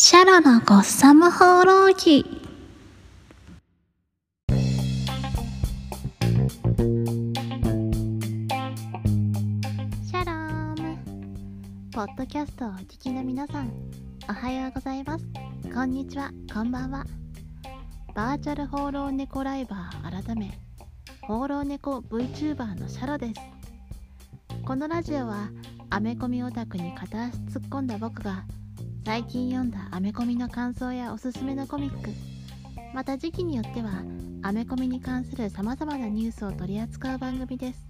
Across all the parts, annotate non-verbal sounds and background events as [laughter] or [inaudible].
シャロのゴッサム放浪記。シャローム。ポッドキャストをお聞きの皆さんおはようございます。こんにちは。こんばんは。バーチャル放浪猫ライバー改め放浪猫 VTuber のシャロです。このラジオはアメコミオタクに片足突っ込んだ僕が最近読んだアメコミの感想やおすすめのコミック。また時期によってはアメコミに関する様々なニュースを取り扱う番組です。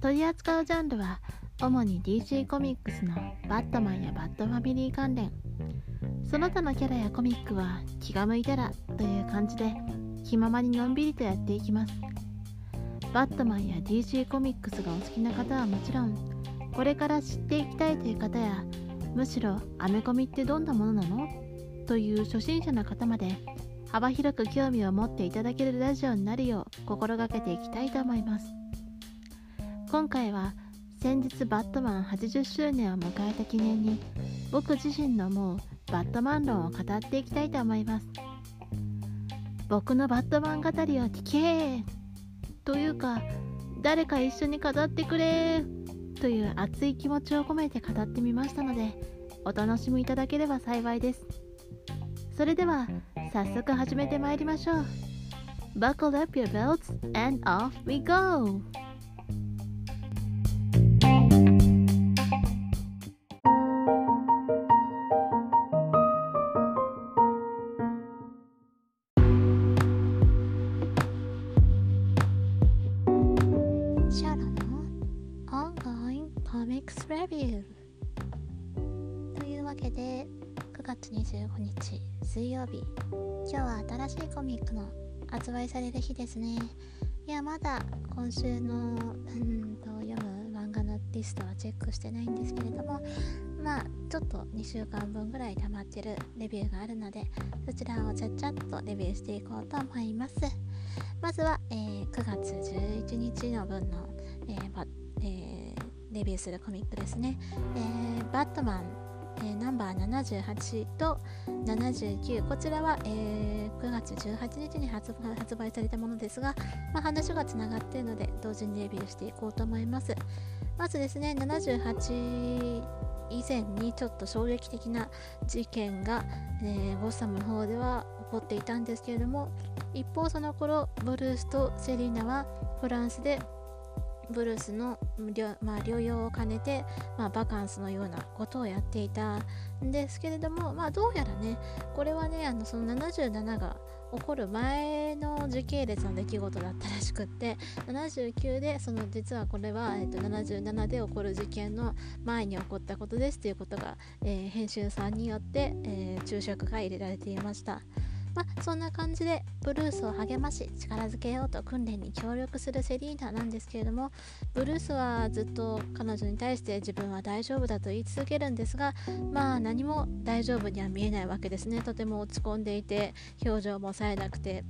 取り扱うジャンルは主に DC コミックスのバットマンやバッドファミリー関連。その他のキャラやコミックは気が向いたらという感じで気ままにのんびりとやっていきます。バットマンや DC コミックスがお好きな方はもちろんこれから知っていきたいという方やむしろアメコミってどんなものなの？という初心者の方まで幅広く興味を持っていただけるラジオになるよう心がけていきたいと思います。今回は先日バットマン80周年を迎えた記念に僕自身の思うバットマン論を語っていきたいと思います。僕のバットマン語りを聞けというか誰か一緒に語ってくれという熱い気持ちを込めて語ってみましたのでお楽しみいただければ幸いですそれでは早速始めてまいりましょう Buckle up your belts and off we go! Ongoing Comics Review というわけで9月25日水曜日。今日は新しいコミックの発売される日ですね。いやまだ今週のうんと読む漫画のリストはチェックしてないんですけれどもまあちょっと2週間分ぐらい溜まってるレビューがあるのでそちらをちゃっちゃっとレビューしていこうと思います。まずは、えー9月11日の分の、えーレビューするコミックですね、えーバットマン、えーナンバー78と79こちらは、えー9月18日に発売されたものですが、まあ、話がつながっているので同時にレビューしていこうと思います。まずですね78以前にちょっと衝撃的な事件が、えーゴッサムの方では起こっていたんですけれども一方その頃ブルースとセリーナはフランスでブルースの療,、まあ、療養を兼ねて、まあ、バカンスのようなことをやっていたんですけれども、まあ、どうやらねこれはねあのその77が起こる前の時系列の出来事だったらしくって79でその実はこれは、えっと、77で起こる事件の前に起こったことですということが、えー編集さんによって、えー注釈が入れられていました。まあ、そんな感じでブルースを励まし力づけようと訓練に協力するセリーナなんですけれどもブルースはずっと彼女に対して自分は大丈夫だと言い続けるんですがまあ何も大丈夫には見えないわけですね。とても落ち込んでいて表情も冴えなくて。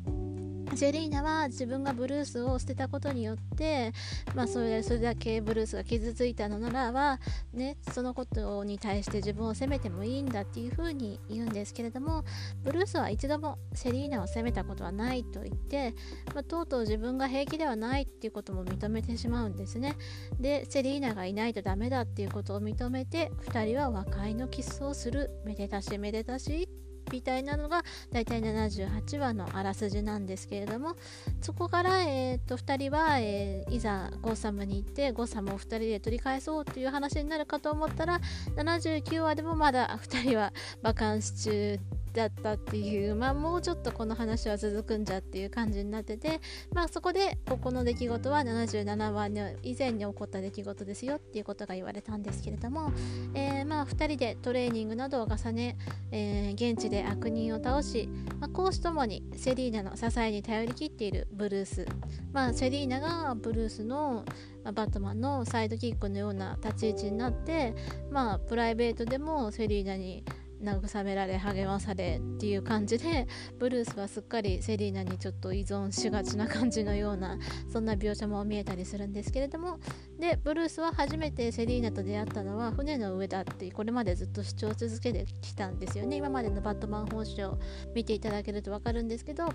ジェリーナは自分がブルースを捨てたことによって、まあ、それそれだけブルースが傷ついたのならば、ね、そのことに対して自分を責めてもいいんだっていうふうに言うんですけれどもブルースは一度もセリーナを責めたことはないと言って、まあ、とうとう自分が平気ではないっていうことも認めてしまうんですね。でセリーナがいないとダメだっていうことを認めて2人は和解のキスをする。めでたしめでたしみたいなのがだいたい78話のあらすじなんですけれどもそこから、えー、と2人は、えーいざゴーサムに行ってゴーサムを2人で取り返そうという話になるかと思ったら79話でもまだ2人はバカンス中だったっていうまあもうちょっとこの話は続くんじゃっていう感じになっててまあそこでここの出来事は77話の以前に起こった出来事ですよっていうことが言われたんですけれども、えーまあ2人でトレーニングなどを重ね、えー現地で悪人を倒し、まあ、講師ともにセリーナの支えに頼りきっているブルース、まあ、セリーナがブルースの、バットマンのサイドキックのような立ち位置になって、まあ、プライベートでもセリーナに慰められ励まされっていう感じでブルースはすっかりセリーナにちょっと依存しがちな感じのようなそんな描写も見えたりするんですけれどもでブルースは初めてセリーナと出会ったのは船の上だってこれまでずっと主張続けてきたんですよね。今までのバットマン本誌を見ていただけると分かるんですけど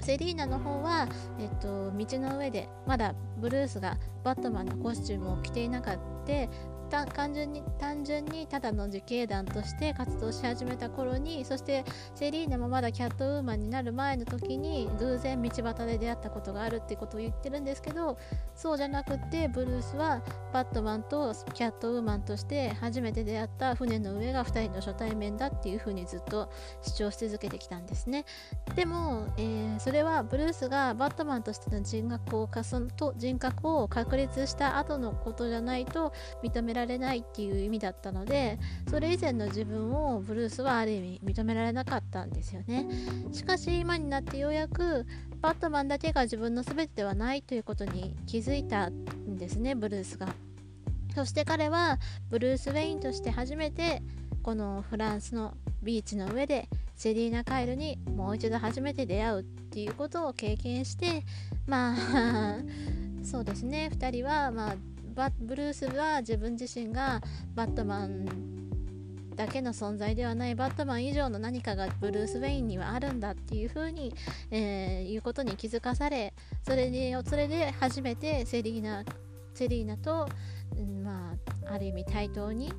セリーナの方は、えっと、道の上でまだブルースがバットマンのコスチュームを着ていなかった単純に単純にただの自警団として活動し始めた頃にそしてセリーナもまだキャットウーマンになる前の時に偶然道端で出会ったことがあるってことを言ってるんですけどそうじゃなくってブルースはバットマンとキャットウーマンとして初めて出会った船の上が2人の初対面だっていうふうにずっと主張し続けてきたんですね。でも、えー、それはブルースがバットマンとしての人格をと人格を確立した後のことじゃないと認められられないっていう意味だったのでそれ以前の自分をブルースはある意味認められなかったんですよね。しかし今になってようやくバットマンだけが自分の全てではないということに気づいたんですねブルースが。そして彼はブルース・ウェインとして初めてこのフランスのビーチの上でセリーナ・カイルにもう一度初めて出会うっていうことを経験してまあ [laughs] そうですね。2人はまあバブルースは自分自身がバットマンだけの存在ではない。バットマン以上の何かがブルース・ウェインにはあるんだっていうふうに、えー、いうことに気づかされそれでそれで初めてセリーナセリーナと、うん、まあ、ある意味対等に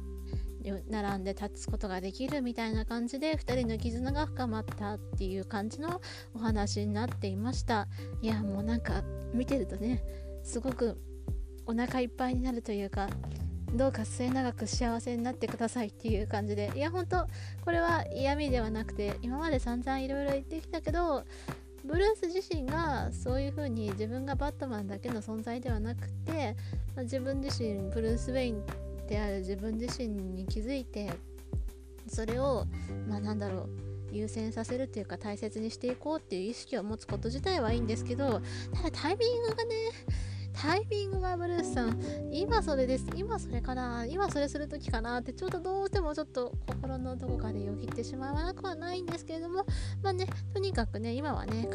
並んで立つことができるみたいな感じで2人の絆が深まったっていう感じのお話になっていました。いやもうなんか見てるとねすごくお腹いっぱいになるというかどうか末永く幸せになってくださいっていう感じで。いや本当これは嫌味ではなくて今まで散々いろいろ言ってきたけどブルース自身がそういう風に自分がバットマンだけの存在ではなくて、自分自身ブルース・ウェインである自分自身に気づいてそれをまあなんだろう優先させるっていうか大切にしていこうっていう意識を持つこと自体はいいんですけどただタイミングがねタイミングがブルースさん、今それです。今それかな今それするときかなって、ちょっとどうしてもちょっと心のどこかでよぎってしまわなくはないんですけれども、まあね、とにかくね、今はね、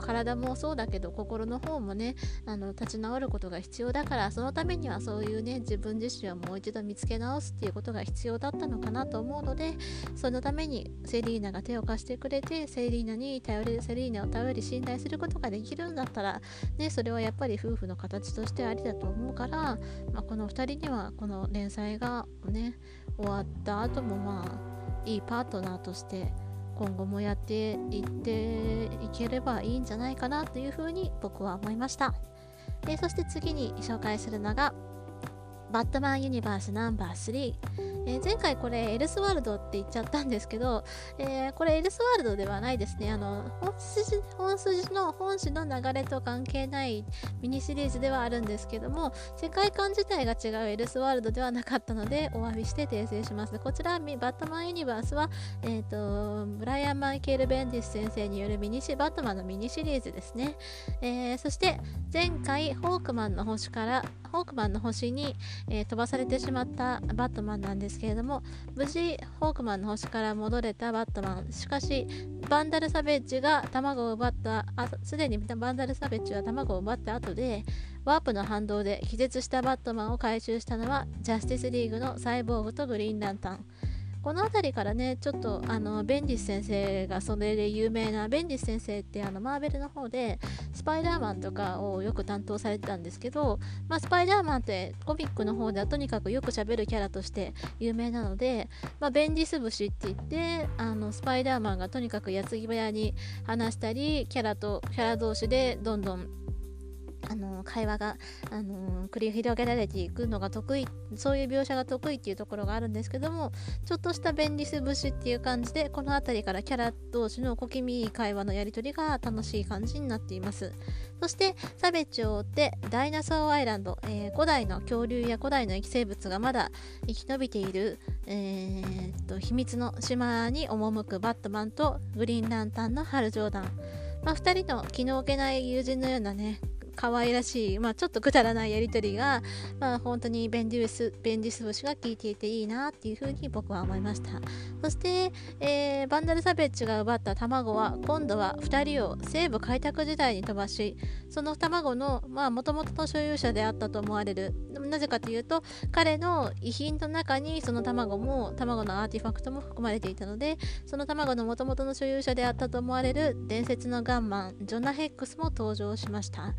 体もそうだけど、心の方もね、あの立ち直ることが必要だから、そのためにはそういうね、自分自身をもう一度見つけ直すっていうことが必要だったのかなと思うので、そのためにセリーナが手を貸してくれて、セリーナに頼り、セリーナを頼り信頼することができるんだったら、ね、それはやっぱり夫婦の形としてありだと思うから、まあ、この2人にはこの連載がね終わった後もまあいいパートナーとして今後もやっていっていければいいんじゃないかなというふうに僕は思いました。でそして次に紹介するのがバットマンユニバースナンバー3えー、前回これエルスワールドって言っちゃったんですけど、えー、これエルスワールドではないですね。あの、本筋本筋の本誌の流れと関係ないミニシリーズではあるんですけども、世界観自体が違うエルスワールドではなかったので、お詫びして訂正します。こちら、バットマンユニバースは、えっ、ー、と、ブライアン・マイケル・ベンディス先生によるミニシ、バットマンのミニシリーズですね。えー、そして、前回、ホークマンの星から、ホークマンの星に、えー、飛ばされてしまったバットマンなんですけれども無事ホークマンの星から戻れたバットマン。しかしバンダル・サベッジが卵を奪ったすでにバンダル・サベッジは卵を奪った後でワープの反動で気絶したバットマンを回収したのはジャスティスリーグのサイボーグとグリーンランタン。この辺りからねちょっとあのベンディス先生がそれで有名なベンディス先生ってあのマーベルの方でスパイダーマンとかをよく担当されてたんですけど、まあ、スパイダーマンってコミックの方ではとにかくよくしゃべるキャラとして有名なので、まあ、ベンディス節って言ってあのスパイダーマンがとにかく矢継ぎ早に話したりキャラとキャラ同士でどんどんあの会話が、あの繰り広げられていくのが得意そういう描写が得意っていうところがあるんですけどもちょっとした便利ス節っていう感じでこの辺りからキャラ同士の小気味いい会話のやり取りが楽しい感じになっています。そしてサベッジを追ってダイナソーアイランド、えー、古代の恐竜や古代の生き生物がまだ生き延びている、えー、と秘密の島に赴くバットマンとグリーンランタンのハル・ジョーダンまあ、2人の気の置けない友人のようなね可愛らしい、まあ、ちょっとくだらないやり取りが、まあ、本当に便利ス便利ス節が効いていていいなっていうふうに僕は思いました。そして、えー、バンダルサベッジが奪った卵は今度は2人を西部開拓時代に飛ばしその卵のもともとの所有者であったと思われる。なぜかというと彼の遺品の中にその卵も卵のアーティファクトも含まれていたのでその卵のもともとの所有者であったと思われる伝説のガンマンジョナ・ヘックスも登場しました。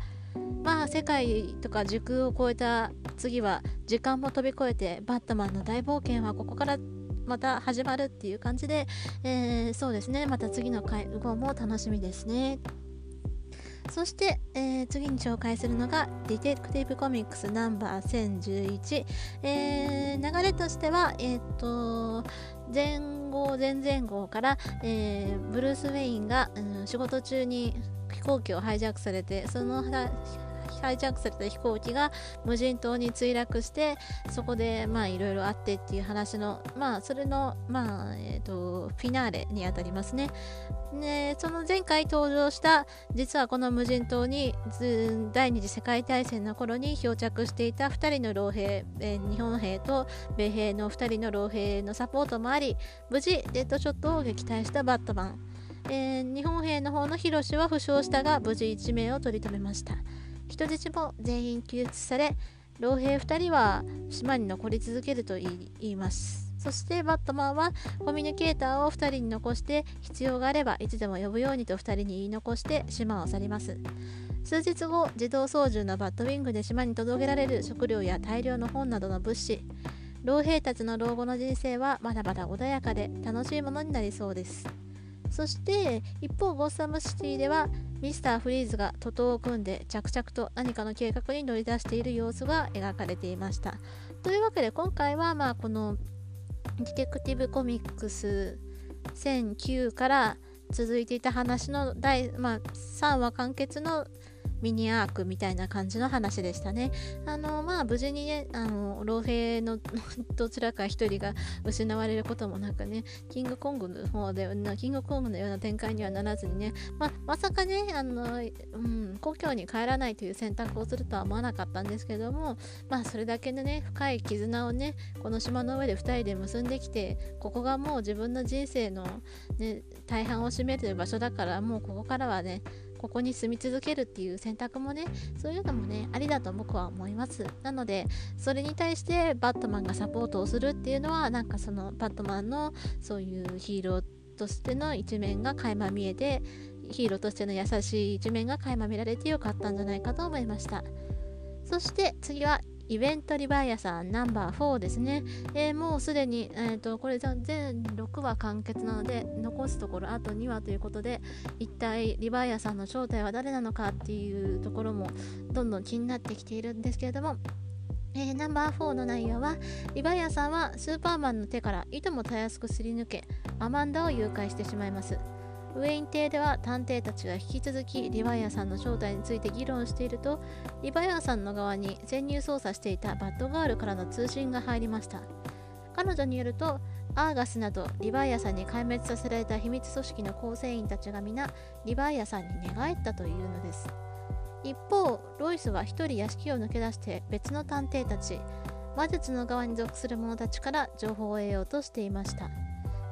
まあ世界とか時空を超えた次は時間も飛び越えてバットマンの大冒険はここからまた始まるっていう感じで、えー、そうですね。また次の回後も楽しみですね。そして、えー、次に紹介するのが Detective Comics ナンバー1011、えー、流れとしては、えーと、前号前々号から、え、ブルース・ウェインが、うん、仕事中に行機をハイジャックされてそのハイジャックされた飛行機が無人島に墜落してそこでまあいろいろあってっていう話のまあそれのまあえっ、ー、とフィナーレにあたりますね。でその前回登場した実はこの無人島に第二次世界大戦の頃に漂着していた2人の老兵、え、日本兵と米兵の2人の老兵のサポートもあり無事デッドショットを撃退したバットマン。えー、日本兵の方のヒロシは負傷したが無事1名を取り留めました。人質も全員救出され老兵2人は島に残り続けると言います。そしてバットマンはコミュニケーターを2人に残して必要があればいつでも呼ぶようにと2人に言い残して島を去ります。数日後自動操縦のバットウィングで島に届けられる食料や大量の本などの物資老兵たちの老後の人生はまだまだ穏やかで楽しいものになりそうです。そして一方ゴッサムシティではミスターフリーズが徒党を組んで着々と何かの計画に乗り出している様子が描かれていました。というわけで今回はまあこのディテクティブコミックス1009から続いていた話の第、まあ、3話完結のミニアークみたいな感じの話でしたね。あのまあ無事にねあの老兵のどちらか一人が失われることもなくねキングコングの方でキングコングのような展開にはならずにね、ま、まさかねあの、うん、故郷に帰らないという選択をするとは思わなかったんですけどもまあそれだけのね深い絆をねこの島の上で2人で結んできてここがもう自分の人生の、ね、大半を占めてる場所だからもうここからはねここに住み続けるっていう選択もねそういうのもねありだと僕は思います。なのでそれに対してバットマンがサポートをするっていうのはなんかそのバットマンのそういうヒーローとしての一面が垣間見えてヒーローとしての優しい一面が垣間見られてよかったんじゃないかと思いました。そして次はイベントリバイアさんナンバー4ですね。えー、もうすでに、えーと、これ全6話完結なので残すところあと2話ということで一体リバイアさんの正体は誰なのかっていうところもどんどん気になってきているんですけれどもえー、ナンバー4の内容はリバイアさんはスーパーマンの手からいともたやすくすり抜けアマンダを誘拐してしまいますウェイン邸では探偵たちが引き続きリヴァイアさんの正体について議論しているとリヴァイアさんの側に潜入捜査していたバッドガールからの通信が入りました。彼女によるとアーガスなどリヴァイアさんに壊滅させられた秘密組織の構成員たちが皆リヴァイアさんに寝返ったというのです。一方ロイスは一人屋敷を抜け出して別の探偵たち魔術の側に属する者たちから情報を得ようとしていました。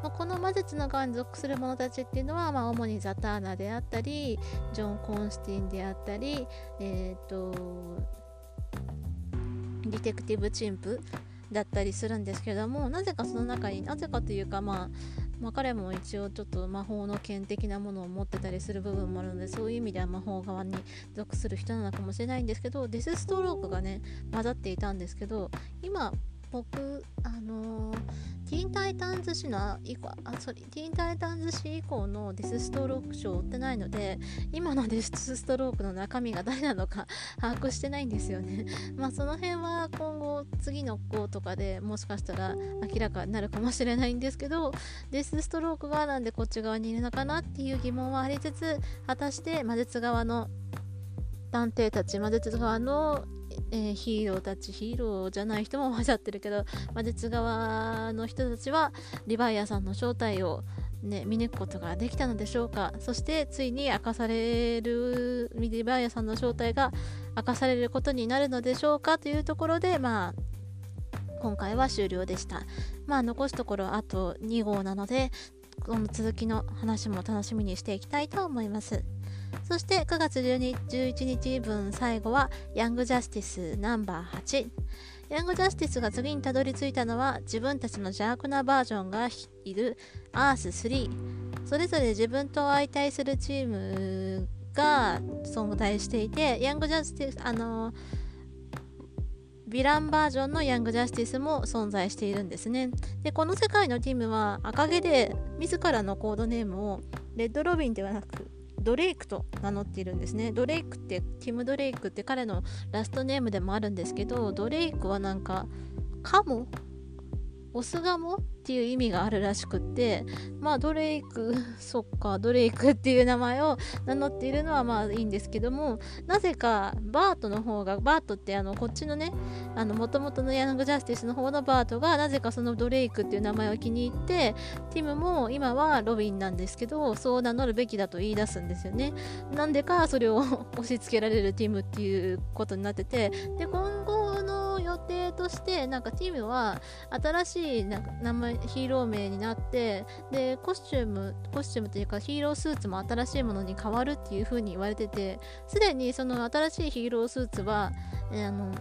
まあ、この魔術の側に属する者たちっていうのは、まあ、主にザターナであったりジョン・コンスティンであったり、えーと、ディテクティブ・チンプだったりするんですけどもなぜかその中になぜかというかまあまあ、彼も一応ちょっと魔法の剣的なものを持ってたりする部分もあるのでそういう意味では魔法側に属する人なのかもしれないんですけどデスストロークがね混ざっていたんですけど今僕あのーティーンタイタンズ誌の以降あそれティーンタイタンズ誌以降のデスストローク賞を追ってないので今のデスストロークの中身が誰なのか [laughs] 把握してないんですよね。[laughs] まあその辺は今後次の号とかでもしかしたら明らかになるかもしれないんですけどデスストロークがなんでこっち側にいるのかなっていう疑問はありつつ果たして魔術側の探偵たち魔術側のえー、ヒーローたちヒーローじゃない人も混ざってるけど魔術側の人たちはリヴァイアさんの正体をね、見抜くことができたのでしょうか。そしてついに明かされるミディバーヤさんの正体が明かされることになるのでしょうか。というところでまあ今回は終了でした。まあ残すところあと2号なのでこの続きの話も楽しみにしていきたいと思います。そして9月12 11日分最後はヤングジャスティスナンバー8ヤングジャスティスが次にたどり着いたのは自分たちの邪悪なバージョンがいるアース3それぞれ自分と相対するチームが存在していてヤングジャスティスあのヴィランバージョンのヤングジャスティスも存在しているんですね。でこの世界のチームは赤毛で自らのコードネームをレッドロビンではなくドレイクと名乗っているんですね。ドレイクってティム・ドレイクって彼のラストネームでもあるんですけどドレイクはなんかカモオスガモっていう意味があるらしくってまあドレイク [laughs] そっかドレイクっていう名前を [laughs] 名乗っているのはまあいいんですけどもなぜかバートの方がバートってあのこっちのねあの元々のヤングジャスティスの方のバートがなぜかそのドレイクっていう名前を気に入ってティムも今はロビンなんですけどそう名乗るべきだと言い出すんですよね。なんでかそれを [laughs] 押し付けられるティムっていうことになっててで今後予定としてなんかティムは新しい名前ヒーロー名になってでコスチュームコスチュームというかヒーロースーツも新しいものに変わるっていう風に言われててすでにその新しいヒーロースーツは、えー、あの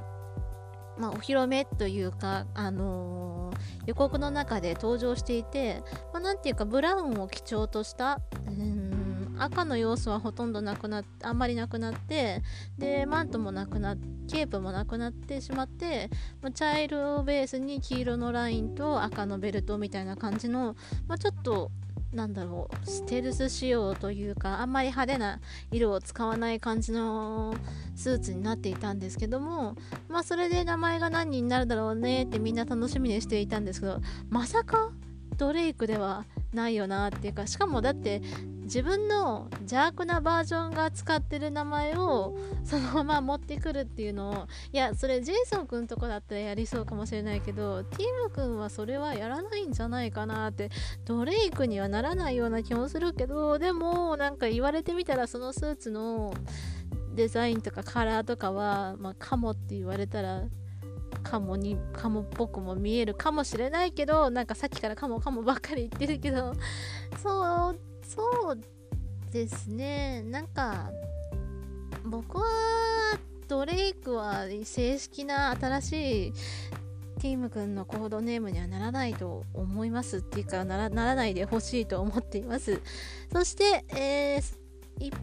まあ、お披露目というか、あのー、予告の中で登場していて、まあ、なんていうかブラウンを基調とした、うん赤の要素はほとんどなくなってあんまりなくなってでマントもなくなってケープもなくなってしまって茶色をベースに黄色のラインと赤のベルトみたいな感じの、まあ、ちょっとなんだろうステルス仕様というかあんまり派手な色を使わない感じのスーツになっていたんですけどもまあそれで名前が何になるだろうねってみんな楽しみにしていたんですけどまさかドレイクではないよなっていうかしかもだって自分の邪悪なバージョンが使ってる名前をそのまま持ってくるっていうのをいやそれジェイソン君とかだったらやりそうかもしれないけどティム君はそれはやらないんじゃないかなってドレイクにはならないような気もするけどでもなんか言われてみたらそのスーツのデザインとかカラーとかは、まあ、カモって言われたらカモにカモっぽくも見えるかもしれないけどなんかさっきからカモカモばっかり言ってるけど [laughs] そうそうですね。なんか僕はドレイクは正式な新しいティーム君のコードネームにはならないと思いますっていうかならないでほしいと思っています。そして、えー、一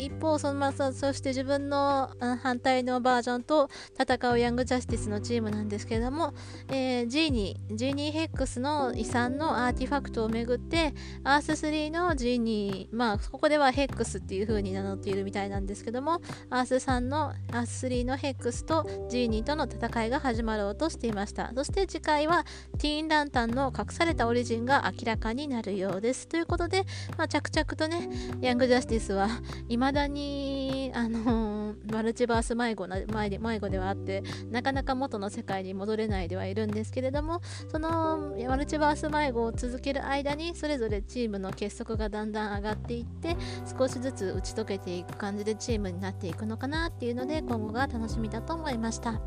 一方そのまあそして自分の反対のバージョンと戦うヤングジャスティスのチームなんですけれども、えー、ジーニージーニーヘックスの遺産のアーティファクトをめぐってアース3のジーニーまあここではヘックスっていう風に名乗っているみたいなんですけどもアース3のアース3のヘックスとジーニーとの戦いが始まろうとしていました。そして次回はティーンランタンの隠されたオリジンが明らかになるようです。ということで、まあ、着々とねヤングジャスティスは今だに、あのー、[laughs] マルチバース迷子な迷子ではあってなかなか元の世界に戻れないではいるんですけれどもそのマルチバース迷子を続ける間にそれぞれチームの結束がだんだん上がっていって少しずつ打ち解けていく感じでチームになっていくのかなっていうので今後が楽しみだと思いました。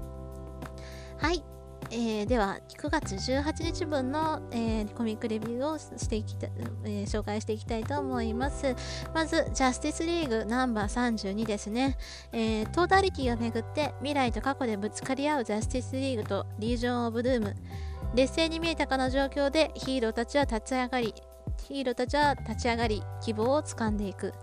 はい。えー、では9月18日分の、えー、コミックレビューをしていきた、えー、紹介していきたいと思います。まずジャスティスリーグナンバー32ですね、えトータリティをめぐって未来と過去でぶつかり合うジャスティスリーグとリージョン・オブ・ドゥーム。劣勢に見えたかの状況でヒーローたちは立ち上がりヒーローたちは立ち上がり希望をつかんでいく。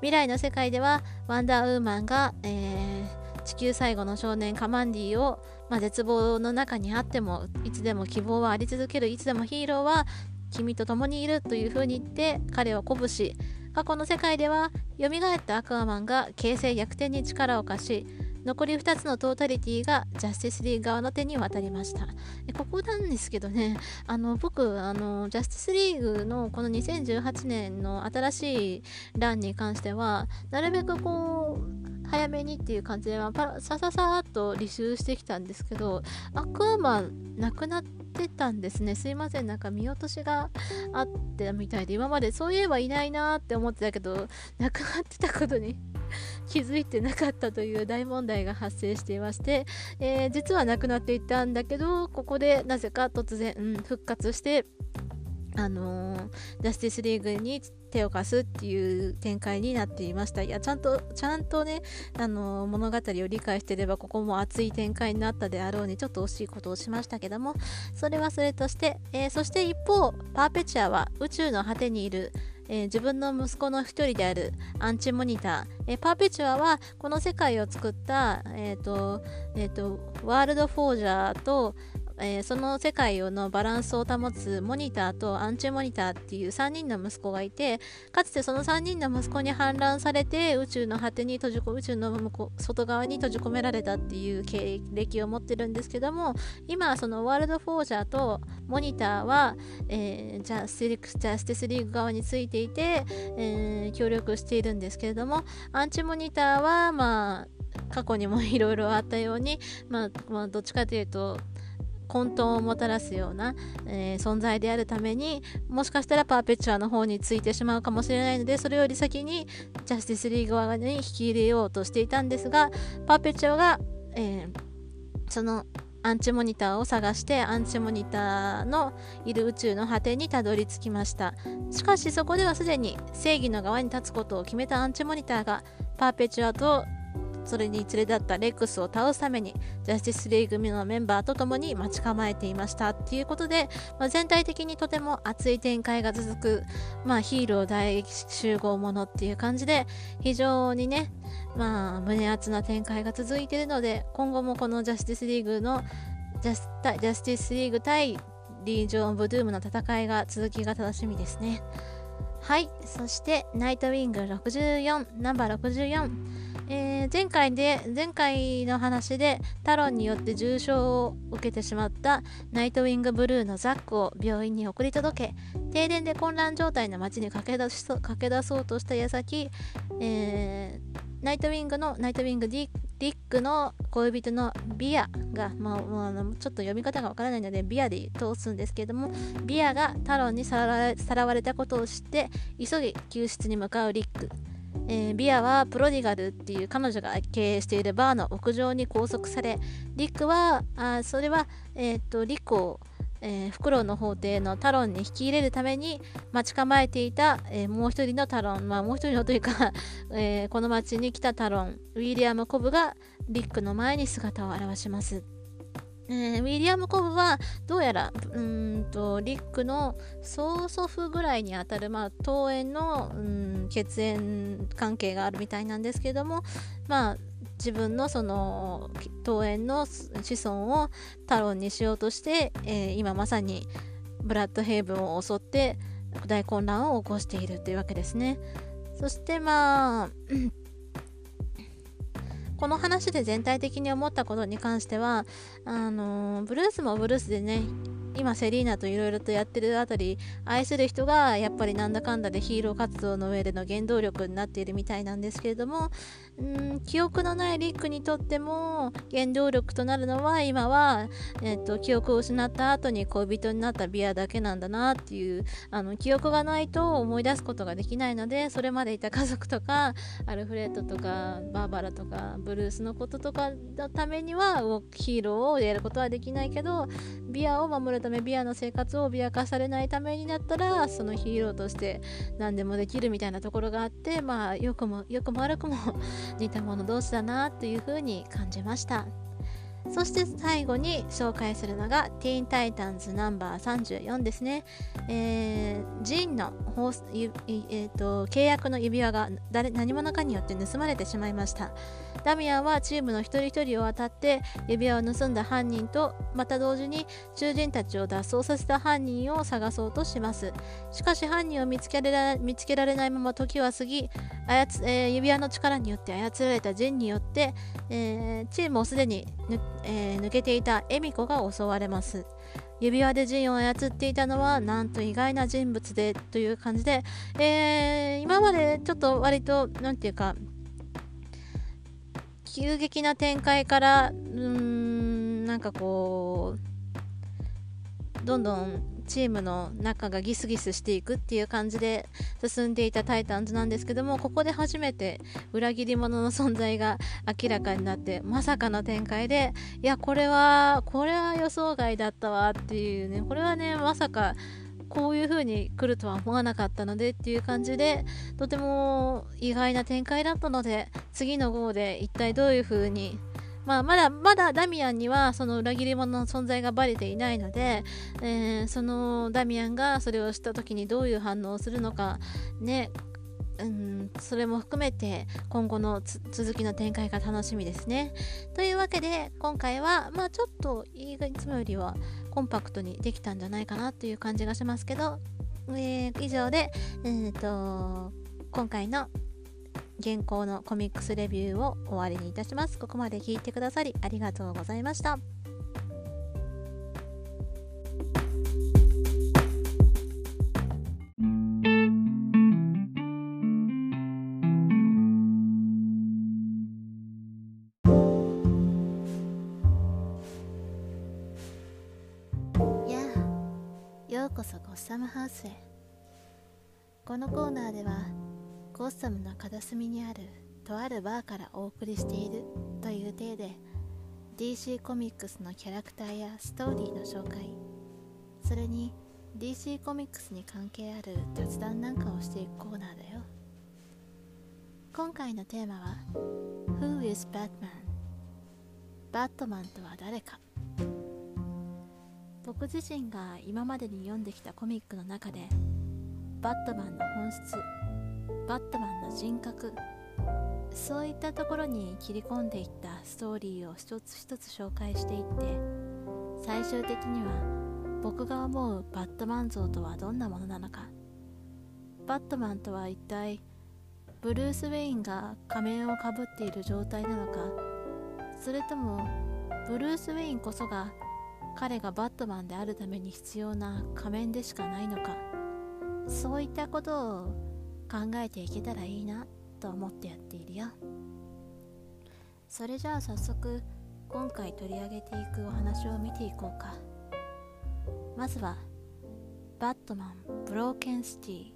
未来の世界ではワンダーウーマンが、えー、地球最後の少年カマンディをまあ、絶望の中にあってもいつでも希望はあり続けるいつでもヒーローは君と共にいるというふうに言って彼を鼓舞し過去の世界では蘇ったアクアマンが形勢逆転に力を貸し残り2つのトータリティがジャスティスリーグ側の手に渡りました。[laughs] ここなんですけどねあの僕あのジャスティスリーグのこの2018年の新しい欄に関してはなるべくこう早めにっていう感じで、まあ、パラさささっと履修してきたんですけどアクアマンなくなってたんですね。すいませんなんか見落としがあってみたいで今までそういえばいないなって思ってたけどなくなってたことに [laughs] 気づいてなかったという大問題が発生していまして、えー、実はなくなっていたんだけどここでなぜか突然、うん、復活してあのー、ジャスティスリーグに手を貸すっていう展開になっていました。いや、ちゃんと、ちゃんとね、あのー、物語を理解してれば、ここも熱い展開になったであろうに、ちょっと惜しいことをしましたけども、それはそれとして、えー、そして一方、パーペチュアは宇宙の果てにいる、えー、自分の息子の一人であるアンチモニター、えー、パーペチュアはこの世界を作った、えーとえーと、ワールドフォージャーとえー、その世界のバランスを保つモニターとアンチモニターっていう3人の息子がいてかつてその3人の息子に反乱されて宇宙の果てに閉じ宇宙の向こ外側に閉じ込められたっていう経歴を持ってるんですけども今そのワールドフォージャーとモニターは、えー、ジャスティスリーグ側についていて、えー、協力しているんですけれどもアンチモニターはまあ過去にもいろいろあったように、まあ、まあ、どっちかというと混沌をもたらすような、えー、存在であるためにもしかしたらパーペチュアの方についてしまうかもしれないのでそれより先にジャスティスリーグ側に引き入れようとしていたんですがパーペチュアが、えー、そのアンチモニターを探してアンチモニターのいる宇宙の果てにたどり着きました。しかしそこではすでに正義の側に立つことを決めたアンチモニターがパーペチュアとそれに連れ立ったレックスを倒すためにジャスティスリーグのメンバーと共に待ち構えていましたっていうことで、まあ、全体的にとても熱い展開が続く、まあ、ヒーロー大集合ものっていう感じで非常にね、まあ、胸熱な展開が続いているので今後もこのジャスティスリーグのジャスジャスティスリーグ対リージョン・オブドゥームの戦いが続きが楽しみですね。はい。そして、ナイトウィング64、ナンバー64。えー、前回で前回の話でタロンによって重傷を受けてしまったナイトウィングブルーのザックを病院に送り届け停電で混乱状態の街に駆け出し駆け出そうとした矢先、えー、ナイトウィングのナイトウィングディリックの恋人のビアが、まあ、まあ、ちょっと読み方がわからないのでビアで通すんですけれどもビアがタロンにさらわれたことを知って急ぎ救出に向かうリック。えー、ビアはプロディガルっていう彼女が経営しているバーの屋上に拘束されリックはあそれは、えー、っとリックを、え、フクロウの法廷のタロンに引き入れるために待ち構えていた、えー、もう一人のタロン、まあ、もう一人のというか [laughs] えー、この町に来たタロンウィリアム・コブがリックの前に姿を現します。えー、ウィリアム・コブはどうやらうんとリックの曽祖父ぐらいにあたる、まあ、桃園のうん血縁関係があるみたいなんですけども、まあ、自分のその桃園の子孫をタロンにしようとして、えー、今まさにブラッドヘイブンを襲って大混乱を起こしているというわけですね。そしてまあこの話で全体的に思ったことに関してはあのブルースもブルースでね今セリーナといろいろとやってるあたり愛する人がやっぱりなんだかんだでヒーロー活動の上での原動力になっているみたいなんですけれどもん記憶のないリックにとっても原動力となるのは今は、えっと、記憶を失った後に恋人になったビアだけなんだなっていうあの記憶がないと思い出すことができないのでそれまでいた家族とかアルフレッドとかバーバラとかブルースのこととかのためにはヒーローをやることはできないけどビアを守るためビアの生活を脅かされないためになったらそのヒーローとして何でもできるみたいなところがあってまあよくもよくも悪くも似た者同士だなというふうに感じました。そして最後に紹介するのがティーンタイタンズナンバー34ですね、えー、ジンのえーと契約の指輪が誰何者かによって盗まれてしまいました。ダミアンはチームの一人一人を当たって指輪を盗んだ犯人とまた同時に囚人たちを脱走させた犯人を探そうとします。しかし犯人を見つけられ見つけられないまま時は過ぎ操、えー、指輪の力によって操られたジンによって、えー、チームをすでに、えー、抜けていたエミコが襲われます。指輪でジンを操っていたのはなんと意外な人物でという感じで、えー、今までちょっと割と何て言うか急激な展開からうーんなんかこうどんどんチームの中がギスギスしていくっていう感じで進んでいたタイタンズなんですけどもここで初めて裏切り者の存在が明らかになってまさかの展開でいやこれはこれは予想外だったわっていうねこれはねまさかこういう風に来るとは思わなかったのでっていう感じでとても意外な展開だったので次の号で一体どういう風にまあ、まだまだダミアンにはその裏切り者の存在がバレていないので、えー、そのダミアンがそれをした時にどういう反応をするのかねうん、それも含めて今後の続きの展開が楽しみですね。というわけで今回はまあちょっといつもよりはコンパクトにできたんじゃないかなという感じがしますけど、えー、以上で、えーと、今回の現行のコミックスレビューを終わりにいたします。ここまで聞いてくださりありがとうございました。ハウスへこのコーナーではゴッサムの片隅にあるとあるバーからお送りしているという体で DC コミックスのキャラクターやストーリーの紹介。それに DC コミックスに関係ある雑談なんかをしていくコーナーだよ。今回のテーマは Who is Batman? バットマンとは誰か。僕自身が今までに読んできたコミックの中でバットマンの本質バットマンの人格そういったところに切り込んでいったストーリーを一つ一つ紹介していって最終的には僕が思うバットマン像とはどんなものなのか。バットマンとは一体ブルース・ウェインが仮面をかぶっている状態なのか。それともブルース・ウェインこそが彼がバットマンであるために必要な仮面でしかないのかそういったことを考えていけたらいいなと思ってやっているよ。それじゃあ早速今回取り上げていくお話を見ていこうか。まずはバットマンブローケンシティ。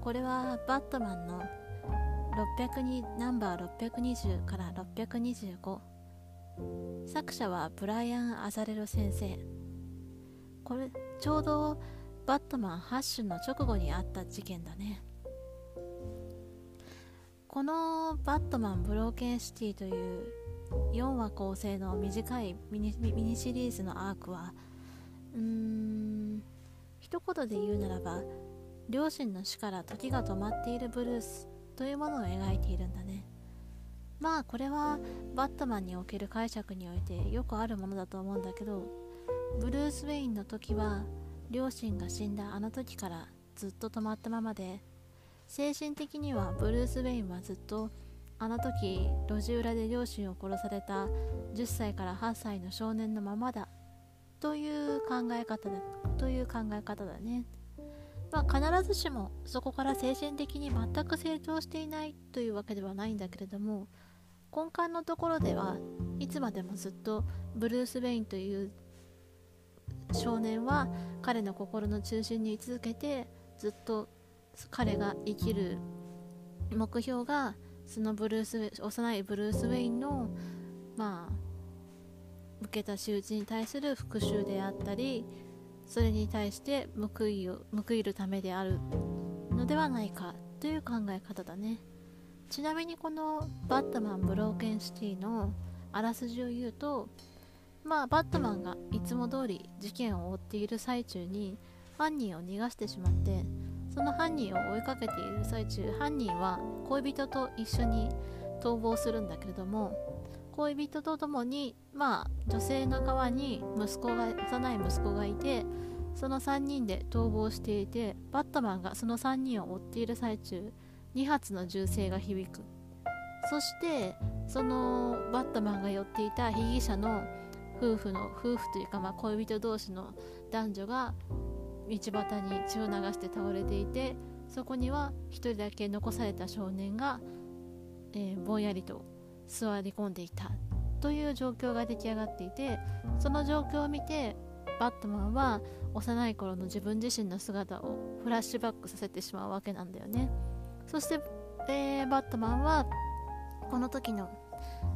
これはバットマンの602ナンバー620から625作者はブライアン・アザレロ先生。これちょうどバットマン Hush の直後にあった事件だね。このバットマン Broken City という4話構成の短いミニミニシリーズのアークはうーん一言で言うならば両親の死から時が止まっているブルースというものを描いているんだね。まあこれはバットマンにおける解釈においてよくあるものだと思うんだけどブルース・ウェインの時は両親が死んだあの時からずっと止まったままで精神的にはブルース・ウェインはずっとあの時路地裏で両親を殺された10歳から8歳の少年のままだという考え方だという考え方だね。まあ、必ずしもそこから精神的に全く成長していないというわけではないんだけれども根幹のところではいつまでもずっとブルース・ウェインという少年は彼の心の中心に居続けてずっと彼が生きる目標がそのブルース幼いブルース・ウェインのまあ受けた仕打ちに対する復讐であったりそれに対して報いを報いるためであるのではないかという考え方だね。ちなみにこのバットマンブローケンシティのあらすじを言うとまあバットマンがいつも通り事件を追っている最中に犯人を逃がしてしまってその犯人を追いかけている最中犯人は恋人と一緒に逃亡するんだけれども恋人と共にまあ女性の側に息子が幼い息子がいてその3人で逃亡していてバットマンがその3人を追っている最中2発の銃声が響く。そしてそのバットマンが寄っていた被疑者の夫婦の夫婦というか、まあ、恋人同士の男女が道端に血を流して倒れていてそこには1人だけ残された少年が、えー、ぼんやりと座り込んでいた。という状況が出来上がっていてその状況を見てバットマンは幼い頃の自分自身の姿をフラッシュバックさせてしまうわけなんだよね。そして、えー、バットマンはこの時の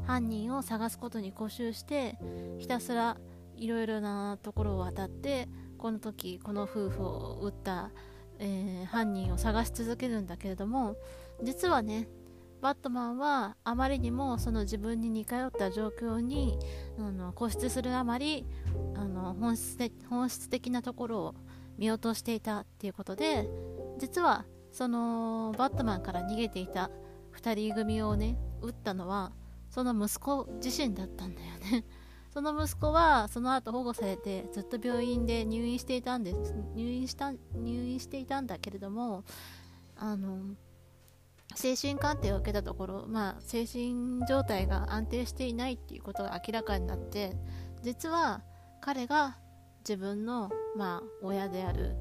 犯人を探すことに固執してひたすらいろいろなところを渡ってこの時この夫婦を撃った、えー、犯人を探し続けるんだけれども実はねバットマンはあまりにもその自分に似通った状況にあの固執するあまりあの本質的本質的なところを見落としていたっていうことで実はそのバットマンから逃げていた2人組をね撃ったのはその息子自身だったんだよね。[laughs] その息子はその後保護されてずっと病院で入院していたんです入院した入院していたんだけれどもあの精神鑑定を受けたところ、まあ、精神状態が安定していないっていうことが明らかになって実は彼が自分の、まあ、親である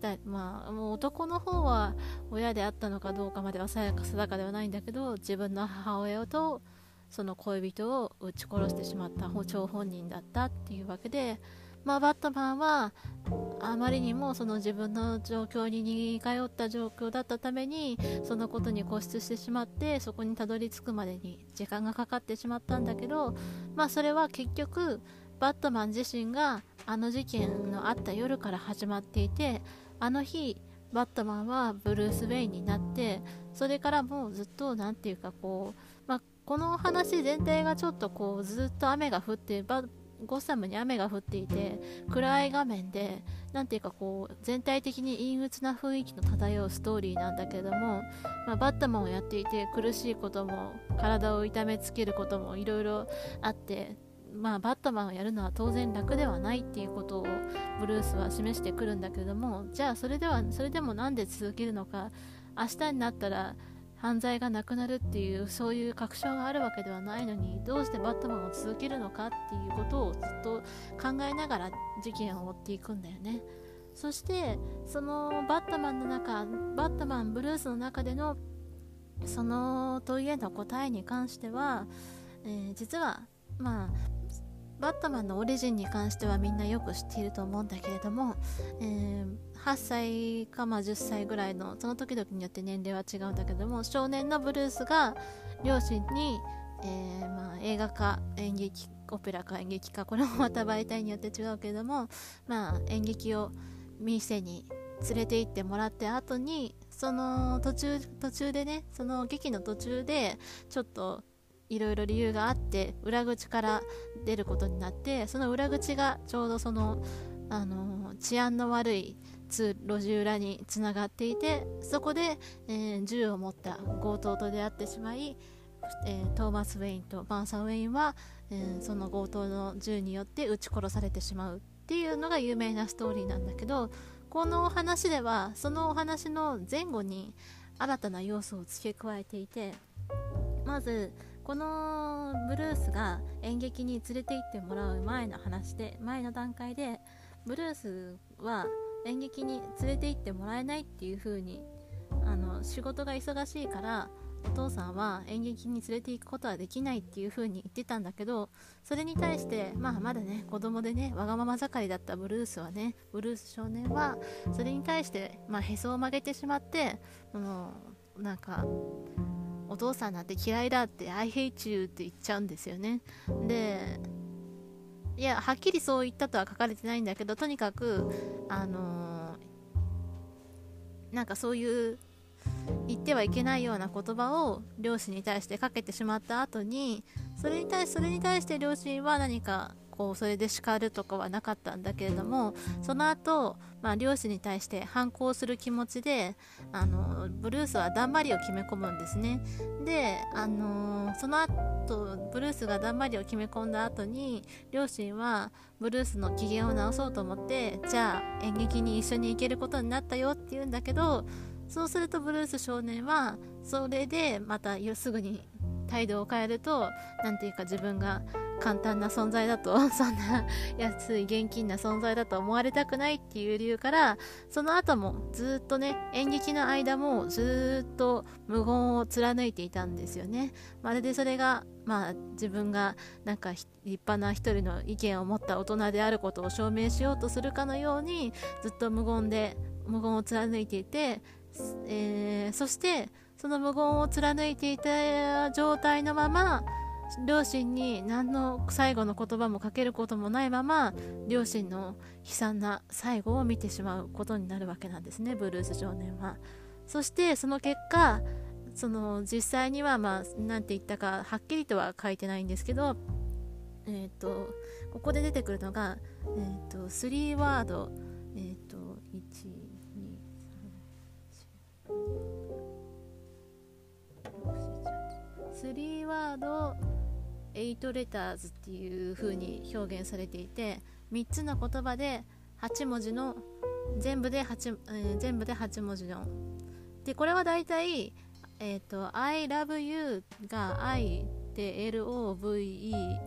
人、まあ、もう男の方は親であったのかどうかまでは定かではないんだけど自分の母親とその恋人を撃ち殺してしまった張本人だったっていうわけで、まあ、バットマンはあまりにもその自分の状況に似通った状況だったためにそのことに固執してしまってそこにたどり着くまでに時間がかかってしまったんだけど、まあ、それは結局バットマン自身があの事件のあった夜から始まっていてあの日バットマンはブルース・ウェインになってそれからもうずっと何て言うかこう、まあ、この話全体がちょっとこうずっと雨が降ってバゴッサムに雨が降っていて暗い画面で何ていうかこう全体的に陰鬱な雰囲気の漂うストーリーなんだけども、まあ、バットマンをやっていて苦しいことも体を痛めつけることもいろいろあってまあ、バットマンをやるのは当然楽ではないっていうことをブルースは示してくるんだけれどもじゃあそれではそれでもなんで続けるのか明日になったら犯罪がなくなるっていうそういう確証があるわけではないのにどうしてバットマンを続けるのかっていうことをずっと考えながら事件を追っていくんだよね。そしてそのバットマンの中バットマンブルースの中でのその問いへの答えに関しては、えー、実はまあバットマンのオリジンに関してはみんなよく知っていると思うんだけれども、えー、8歳かまあ10歳ぐらいのその時々によって年齢は違うんだけども少年のブルースが両親に、えー、まあ、映画か演劇オペラか演劇かこれもまた媒体によって違うけれども、まあ、演劇を店に連れて行ってもらって後にその途中途中でねその劇の途中でちょっといろいろ理由があって裏口から出ることになってその裏口がちょうどその、あの治安の悪い通路地裏につながっていてそこで、えー、銃を持った強盗と出会ってしまい、えー、トーマス・ウェインとバンサー・ウェインは、えー、その強盗の銃によって撃ち殺されてしまうっていうのが有名なストーリーなんだけどこのお話ではそのお話の前後に新たな要素を付け加えていてまずこのブルースが演劇に連れて行ってもらう前の話で前の段階でブルースは演劇に連れて行ってもらえないっていう風にあの仕事が忙しいからお父さんは演劇に連れて行くことはできないっていう風に言ってたんだけどそれに対してまあまだね子供でねわがまま盛りだったブルースはねブルース少年はそれに対してまあへそを曲げてしまってもうなんかお父さんなんて嫌いだって I hate you って言っちゃうんですよね。でいやはっきりそう言ったとは書かれてないんだけどとにかくあのー、なんかそういう言ってはいけないような言葉を両親に対してかけてしまった後にそれに対それに対して両親は何かこうそれで叱るとかはなかったんだけれどもその後、まあ両親に対して反抗する気持ちであのブルースはだんまりを決め込むんですね。で、あのその後ブルースがだんまりを決め込んだ後に両親はブルースの機嫌を直そうと思ってじゃあ演劇に一緒に行けることになったよって言うんだけどそうするとブルース少年はそれでまたすぐに態度を変えると何ていうか自分が簡単な存在だとそんな安い現金な存在だと思われたくないっていう理由からその後もずっとね演劇の間もずっと無言を貫いていたんですよね。まるでそれがまあ自分がなんか立派な一人の意見を持った大人であることを証明しようとするかのようにずっと無言で無言を貫いていて、えー、そしてその無言を貫いていた状態のまま両親に何の最後の言葉もかけることもないまま両親の悲惨な最後を見てしまうことになるわけなんですねブルース少年は。そしてその結果その実際にはまあ何て言ったかはっきりとは書いてないんですけどえっ、ー、とここで出てくるのがえっ、ー、と3ワードえっ、ー、と123ワード8レターズっていう風に表現されていて3つの言葉で8文字の全部で 8,、えー、全部で8文字の。でこれはだいたいえ、ー、と I love you が I で LOVEYOU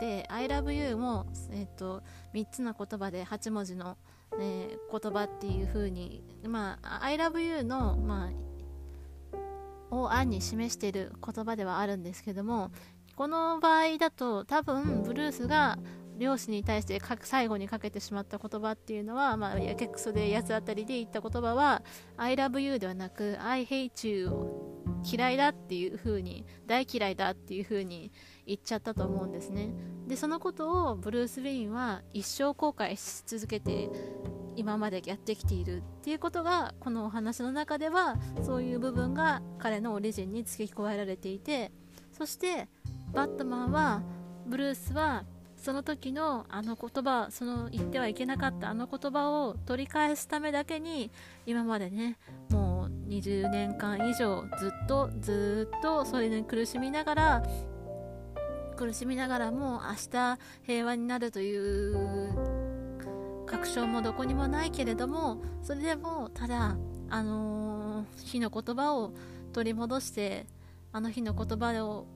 で I love you も、えーと、3つの言葉で8文字の、えー、言葉っていう風にまあ I love you のまあを案に示している言葉ではあるんですけどもこの場合だと多分ブルースが両親に対して最後にかけてしまった言葉っていうのは、まあ、やけくそで八つ当たりで言った言葉は I love you ではなく I hate you 嫌いだっていうふうに大嫌いだっていうふうに言っちゃったと思うんですね。でそのことをブルース・ウェインは一生後悔し続けて今までやってきているっていうことがこのお話の中ではそういう部分が彼のオリジンに付け加えられていてそしてバットマンはブルースはその時のあの言葉その言ってはいけなかったあの言葉を取り返すためだけに今までねもう20年間以上ずっとずっとそれに苦しみながら苦しみながらも明日平和になるという確証もどこにもないけれどもそれでもただあの、日の言葉を取り戻してあの日の言葉を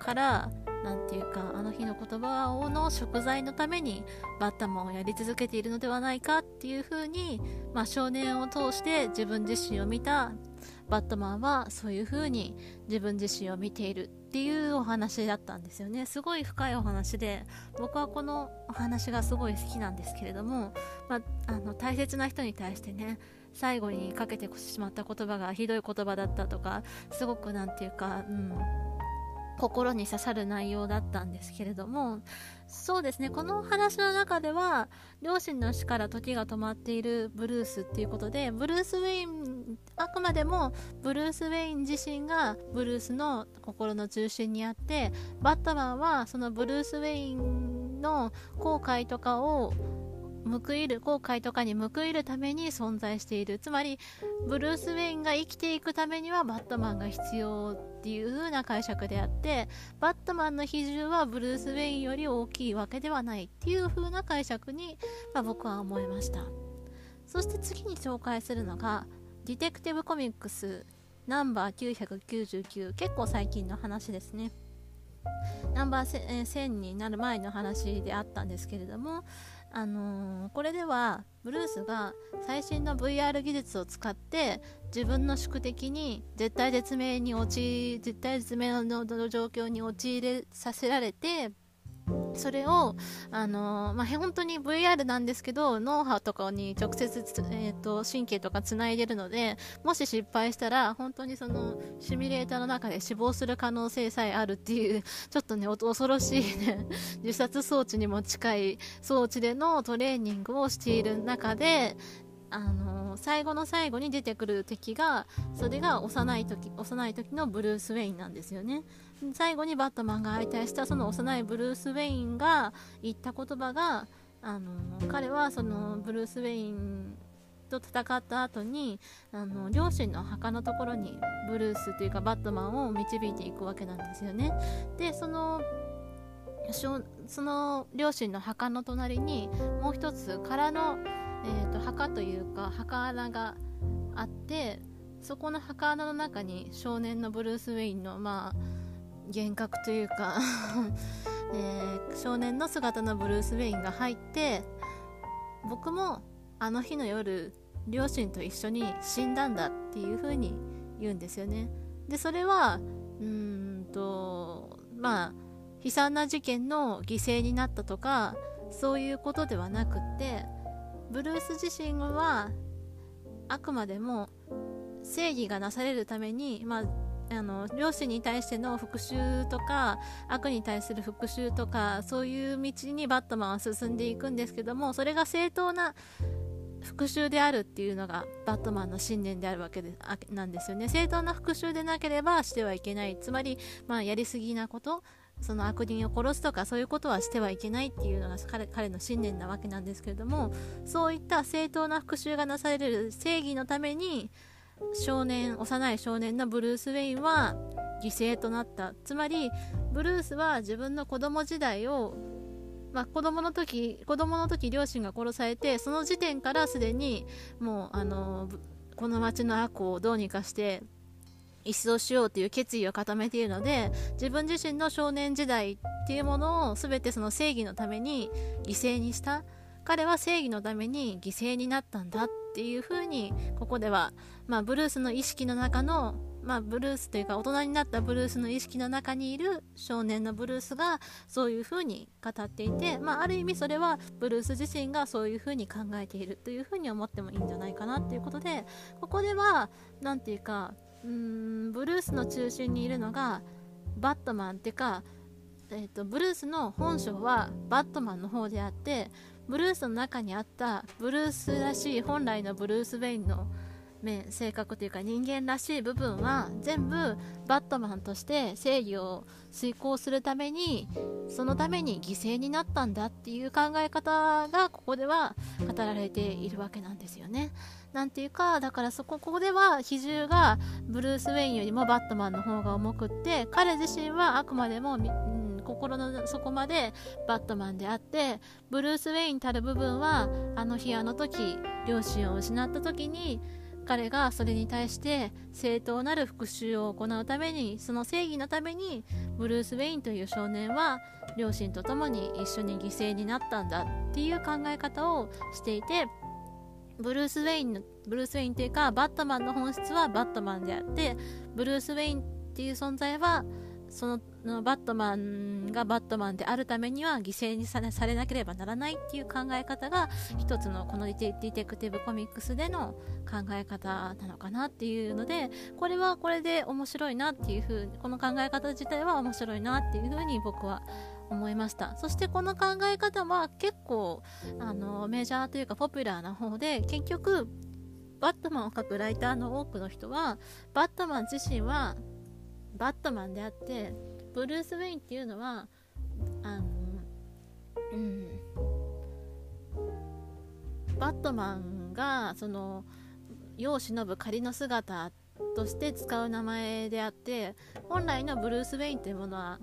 から何て言うかあの日の言葉をの食材のためにバッタマンをやり続けているのではないかっていうふうに、まあ、少年を通して自分自身を見たバットマンはそういう風に自分自身を見ているっていうお話だったんですよね。すごい深いお話で僕はこのお話がすごい好きなんですけれども、まあ、あの大切な人に対してね最後にかけてしまった言葉がひどい言葉だったとかすごく何て言うか、うん、心に刺さる内容だったんですけれどもそうですね。この話の中では両親の死から時が止まっているブルースっていうことでブルース・ウェインあくまでもブルース・ウェイン自身がブルースの心の中心にあってバットマンはそのブルース・ウェインの後悔とかを報いる後悔とかに報いるために存在している。つまりブルース・ウェインが生きていくためにはバットマンが必要っていう風な解釈であってバットマンの比重はブルース・ウェインより大きいわけではないっていう風な解釈に、まあ、僕は思いました。そして次に紹介するのがディテクティブコミックスナンバー999結構最近の話ですね。ナンバー1000になる前の話であったんですけれどもあのー、これではブルースが最新の VR 技術を使って自分の宿敵に絶対絶命に陥絶対絶命の状況に陥れさせられてそれを、あのー、まあ、本当に VR なんですけど、脳波とかに直接、えーと、神経とかつないでるので、もし失敗したら、本当にそのシミュレーターの中で死亡する可能性さえあるっていう、ちょっとね、恐ろしいね、[laughs] 自殺装置にも近い装置でのトレーニングをしている中で、あの、最後の最後に出てくる敵がそれが幼い時幼い時のブルース・ウェインなんですよね。最後にバットマンが相対したその幼いブルース・ウェインが言った言葉があの、彼はそのブルース・ウェインと戦った後にあの両親の墓のところにブルースというかバットマンを導いていくわけなんですよね。でそのその両親の墓の隣にもう一つ空のえーと、墓というか墓穴があってそこの墓穴の中に少年のブルース・ウェインの、まあ幻覚というか [laughs] えー、少年の姿のブルース・ウェインが入って僕もあの日の夜両親と一緒に死んだんだっていう風に言うんですよね。でそれはうんとまあ悲惨な事件の犠牲になったとかそういうことではなくってブルース自身はあくまでも正義がなされるために、まあ、あの両親に対しての復讐とか悪に対する復讐とかそういう道にバットマンは進んでいくんですけどもそれが正当な復讐であるっていうのがバットマンの信念であるわけでなんですよね。正当な復讐でなければしてはいけない。つまり、まあ、やりすぎなことその悪人を殺すとかそういうことはしてはいけないっていうのが彼の信念なわけなんですけれどもそういった正当な復讐がなされる正義のために少年幼い少年のブルース・ウェインは犠牲となった。つまりブルースは自分の子供時代をまあ、子供の時子供の時両親が殺されてその時点からすでにもうあのこの町の悪をどうにかして一掃しようという決意を固めているので自分自身の少年時代っていうものを全てその正義のために犠牲にした。彼は正義のために犠牲になったんだっていうふうにここでは、まあ、ブルースの意識の中の、まあ、ブルースというか大人になったブルースの意識の中にいる少年のブルースがそういうふうに語っていて、まあ、ある意味それはブルース自身がそういうふうに考えているというふうに思ってもいいんじゃないかなっていうことでここでは何て言うかうーんブルースの中心にいるのがバットマンっていうかえーとブルースの本性はバットマンの方であってブルースの中にあったブルースらしい本来のブルース・ウェインの面性格というか人間らしい部分は全部バットマンとして正義を遂行するためにそのために犠牲になったんだっていう考え方がここでは語られているわけなんですよね。なんていうかだからそこここでは比重がブルース・ウェインよりもバットマンの方が重くって彼自身はあくまでもうん心の底までバットマンであってブルース・ウェインたる部分はあの日あの時両親を失った時に彼がそれに対して正当なる復讐を行うためにその正義のためにブルース・ウェインという少年は両親と共に一緒に犠牲になったんだっていう考え方をしていてブルース・ウェインのブルース・ウェインというかバットマンの本質はバットマンであってブルース・ウェインっていう存在はそののバットマンがバットマンであるためには犠牲にされなければならないっていう考え方が一つのこのディテクティブコミックスでの考え方なのかなっていうのでこれはこれで面白いなっていうふうにこの考え方自体は面白いなっていうふうに僕は思いました。そしてこの考え方は結構あのメジャーというかポピュラーな方で結局バットマンを描くライターの多くの人はバットマン自身はバットマンであってブルース・ウェインっていうのはあのうんバットマンがその世を忍ぶ仮の姿として使う名前であって本来のブルース・ウェインというものは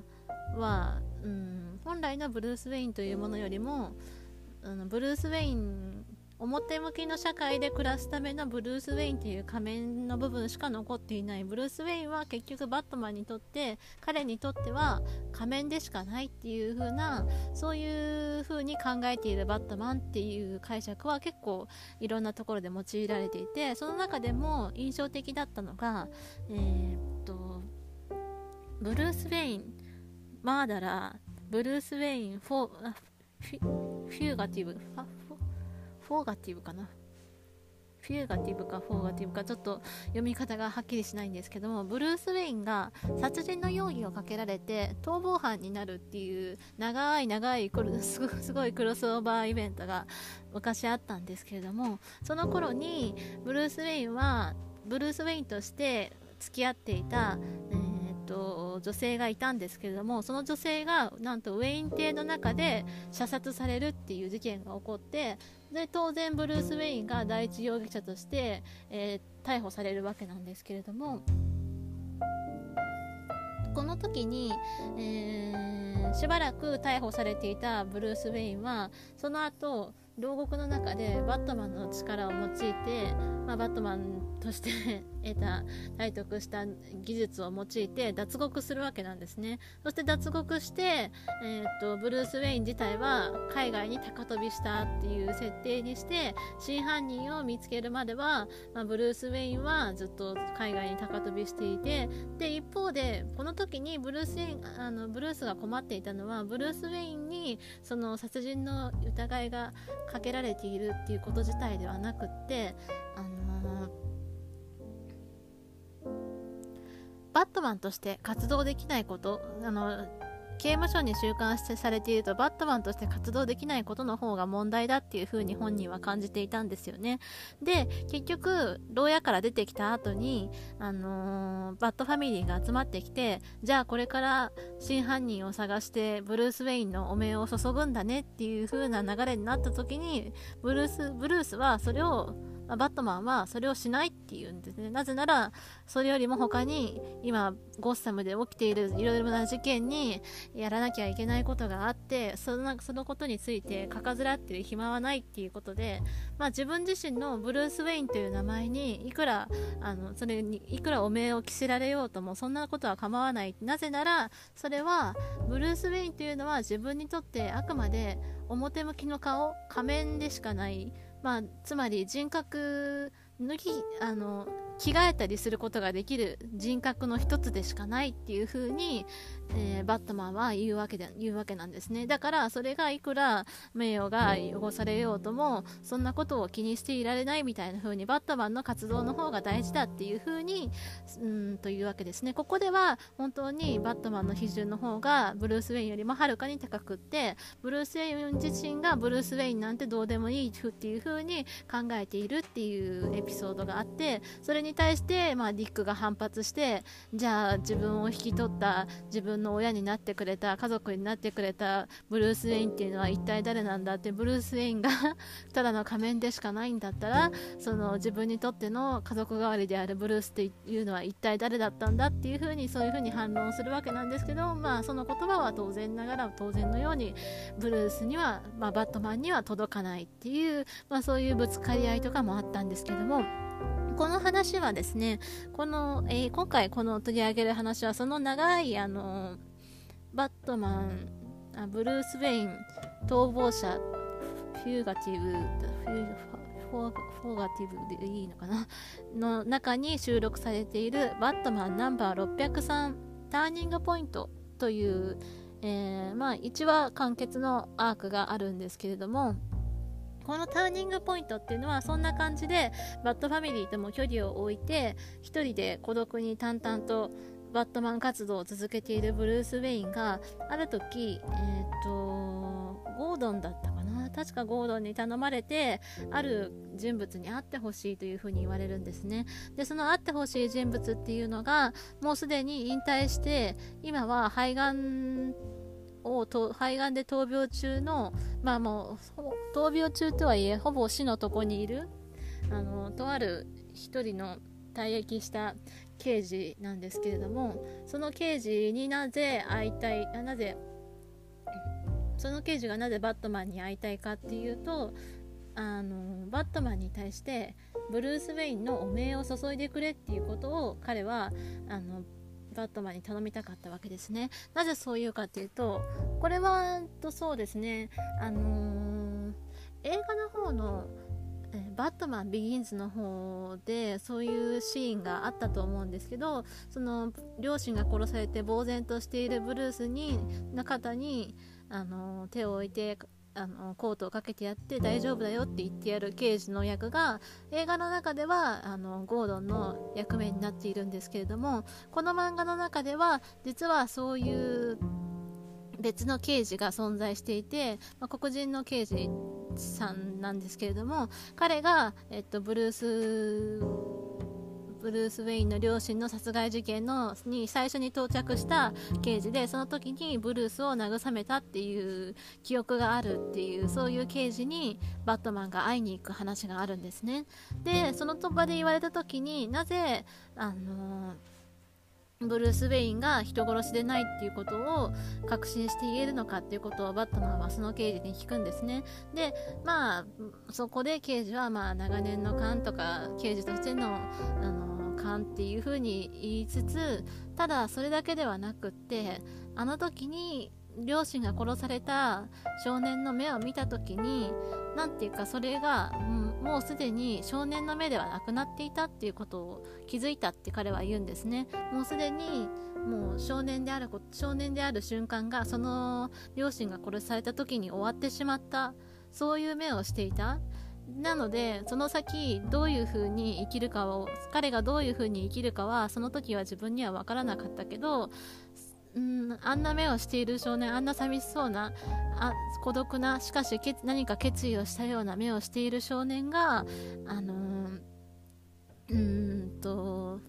は、うん、本来のブルース・ウェインというものよりもあのブルース・ウェイン表向きの社会で暮らすためのブルース・ウェインという仮面の部分しか残っていない。ブルース・ウェインは結局バットマンにとって彼にとっては仮面でしかないっていう風なそういう風に考えているバットマンっていう解釈は結構いろんなところで用いられていてその中でも印象的だったのがえー、っとブルース・ウェイン Murderer ブルース・ウェインフォーフィ Fugitive フォーガティブかな？ Fugitive かフォーガティブかちょっと読み方がはっきりしないんですけどもブルース・ウェインが殺人の容疑をかけられて逃亡犯になるっていう長い長い [laughs] すごいクロスオーバーイベントが昔あったんですけれどもその頃にブルース・ウェインはブルース・ウェインとして付き合っていた、えーと女性がいたんですけれどもその女性がなんとウェイン邸の中で射殺されるっていう事件が起こってで当然ブルース・ウェインが第一容疑者として、えー、逮捕されるわけなんですけれどもこの時に、えー、しばらく逮捕されていたブルース・ウェインはその後牢獄の中でバットマンの力を用いて、まあ、バットマンとして得た体得した技術を用いて脱獄するわけなんですね。そして脱獄して、えー、っとブルース・ウェイン自体は海外に高飛びしたっていう設定にして真犯人を見つけるまでは、まあ、ブルース・ウェインはずっと海外に高飛びしていてで一方でこの時にブルース・ウェインあのブルースが困っていたのはブルース・ウェインにその殺人の疑いがかけられているっていうこと自体ではなくってあのーバットマンとして活動できないことあの刑務所に収監されているとバットマンとして活動できないことの方が問題だっていう風に本人は感じていたんですよね。で結局牢屋から出てきた後にあのー、バットファミリーが集まってきてじゃあこれから真犯人を探してブルース・ウェインの汚名を注ぐんだねっていう風な流れになった時にブルースブルースはそれをまあ、バットマンはそれをしないっていうんですね。なぜなら、それよりも他に、今、ゴッサムで起きているいろいろな事件にやらなきゃいけないことがあって、そのそのことについてかかずらってる暇はないっていうことで、まあ、自分自身のブルース・ウェインという名前に、いくら、あの、それに、いくらお名を着せられようとも、そんなことは構わない。なぜなら、それは、ブルース・ウェインというのは自分にとってあくまで表向きの顔、仮面でしかない。まあ、つまり人格脱ぎあの着替えたりすることができる人格の一つでしかないっていう風に、えー、バットマンは言うわけで言うわけなんですね。だからそれがいくら名誉が汚されようともそんなことを気にしていられないみたいな風にバットマンの活動の方が大事だっていう風にうんというわけですね。ここでは本当にバットマンの比重の方がブルース・ウェインよりもはるかに高くってブルース・ウェイン自身がブルース・ウェインなんてどうでもいいっていう風に考えているっていうエピソードがあってそれにに対して、まあ、ディックが反発してじゃあ自分を引き取った自分の親になってくれた家族になってくれたブルース・ウェインっていうのは一体誰なんだってブルース・ウェインが [laughs] ただの仮面でしかないんだったらその自分にとっての家族代わりであるブルースっていうのは一体誰だったんだっていうふうにそういうふうに反論するわけなんですけど、まあ、その言葉は当然ながら当然のようにブルースには、まあ、バットマンには届かないっていう、まあ、そういうぶつかり合いとかもあったんですけども。この話はですね、この、えー、今回この取り上げる話は、その長い、あの、バットマン、あブルース・ウェイン、逃亡者、 Fugitive、フュフォフォーガティブでいいのかな？の中に収録されているバットマンナンバー603 Turning Point という、えー、まあ1話完結のアークがあるんですけれども、このターニングポイントっていうのはそんな感じでバッドファミリーとも距離を置いて一人で孤独に淡々とバットマン活動を続けているブルース・ウェインがある時、えー、とゴードンだったかな？確かゴードンに頼まれてある人物に会ってほしいというふうに言われるんですね。でその会ってほしい人物っていうのがもうすでに引退して今は肺がんを肺がんで闘病中の、まあもう、闘病中とはいえ、ほぼ死のとこにいる、あの、とある一人の退役した刑事なんですけれども、その刑事になぜ会いたい、なぜ、その刑事がなぜバットマンに会いたいかっていうと、あのバットマンに対してブルース・ウェインの汚名を注いでくれっていうことを彼はあのバットマンに頼みたかったわけですね。なぜそう言うかっていうと、これはとそうですね、あのー、映画の方のえバットマンビギンズの方でそういうシーンがあったと思うんですけどその両親が殺されて呆然としているブルースにの方にあの手を置いてあのコートをかけてやって大丈夫だよって言ってやる刑事の役が映画の中ではあのゴードンの役目になっているんですけれどもこの漫画の中では実はそういう別の刑事が存在していて、まあ、黒人の刑事さんなんですけれども彼が、えっと、ブルースブルース・ウェインの両親の殺害事件のに最初に到着した刑事でその時にブルースを慰めたっていう記憶があるっていうそういう刑事にバットマンが会いに行く話があるんですね。でその場で言われた時になぜあのブルース・ウェインが人殺しでないっていうことを確信して言えるのかっていうことをバットマンはその刑事に聞くんですね。でまあそこで刑事はまあ長年の勘とか刑事としてのあの勘っていうふうに言いつつただそれだけではなくってあの時に両親が殺された少年の目を見た時に何ていうかそれが、うん、もうすでに少年の目ではなくなっていたっていうことを気づいたって彼は言うんですね。もうすでにもう少年である少年である瞬間がその両親が殺された時に終わってしまった。そういう目をしていた。なのでその先どういう風に生きるかを彼がどういう風に生きるかはその時は自分には分からなかったけどうんあんな目をしている少年あんな寂しそうなあ孤独なしかし何か決意をしたような目をしている少年があのー、うんと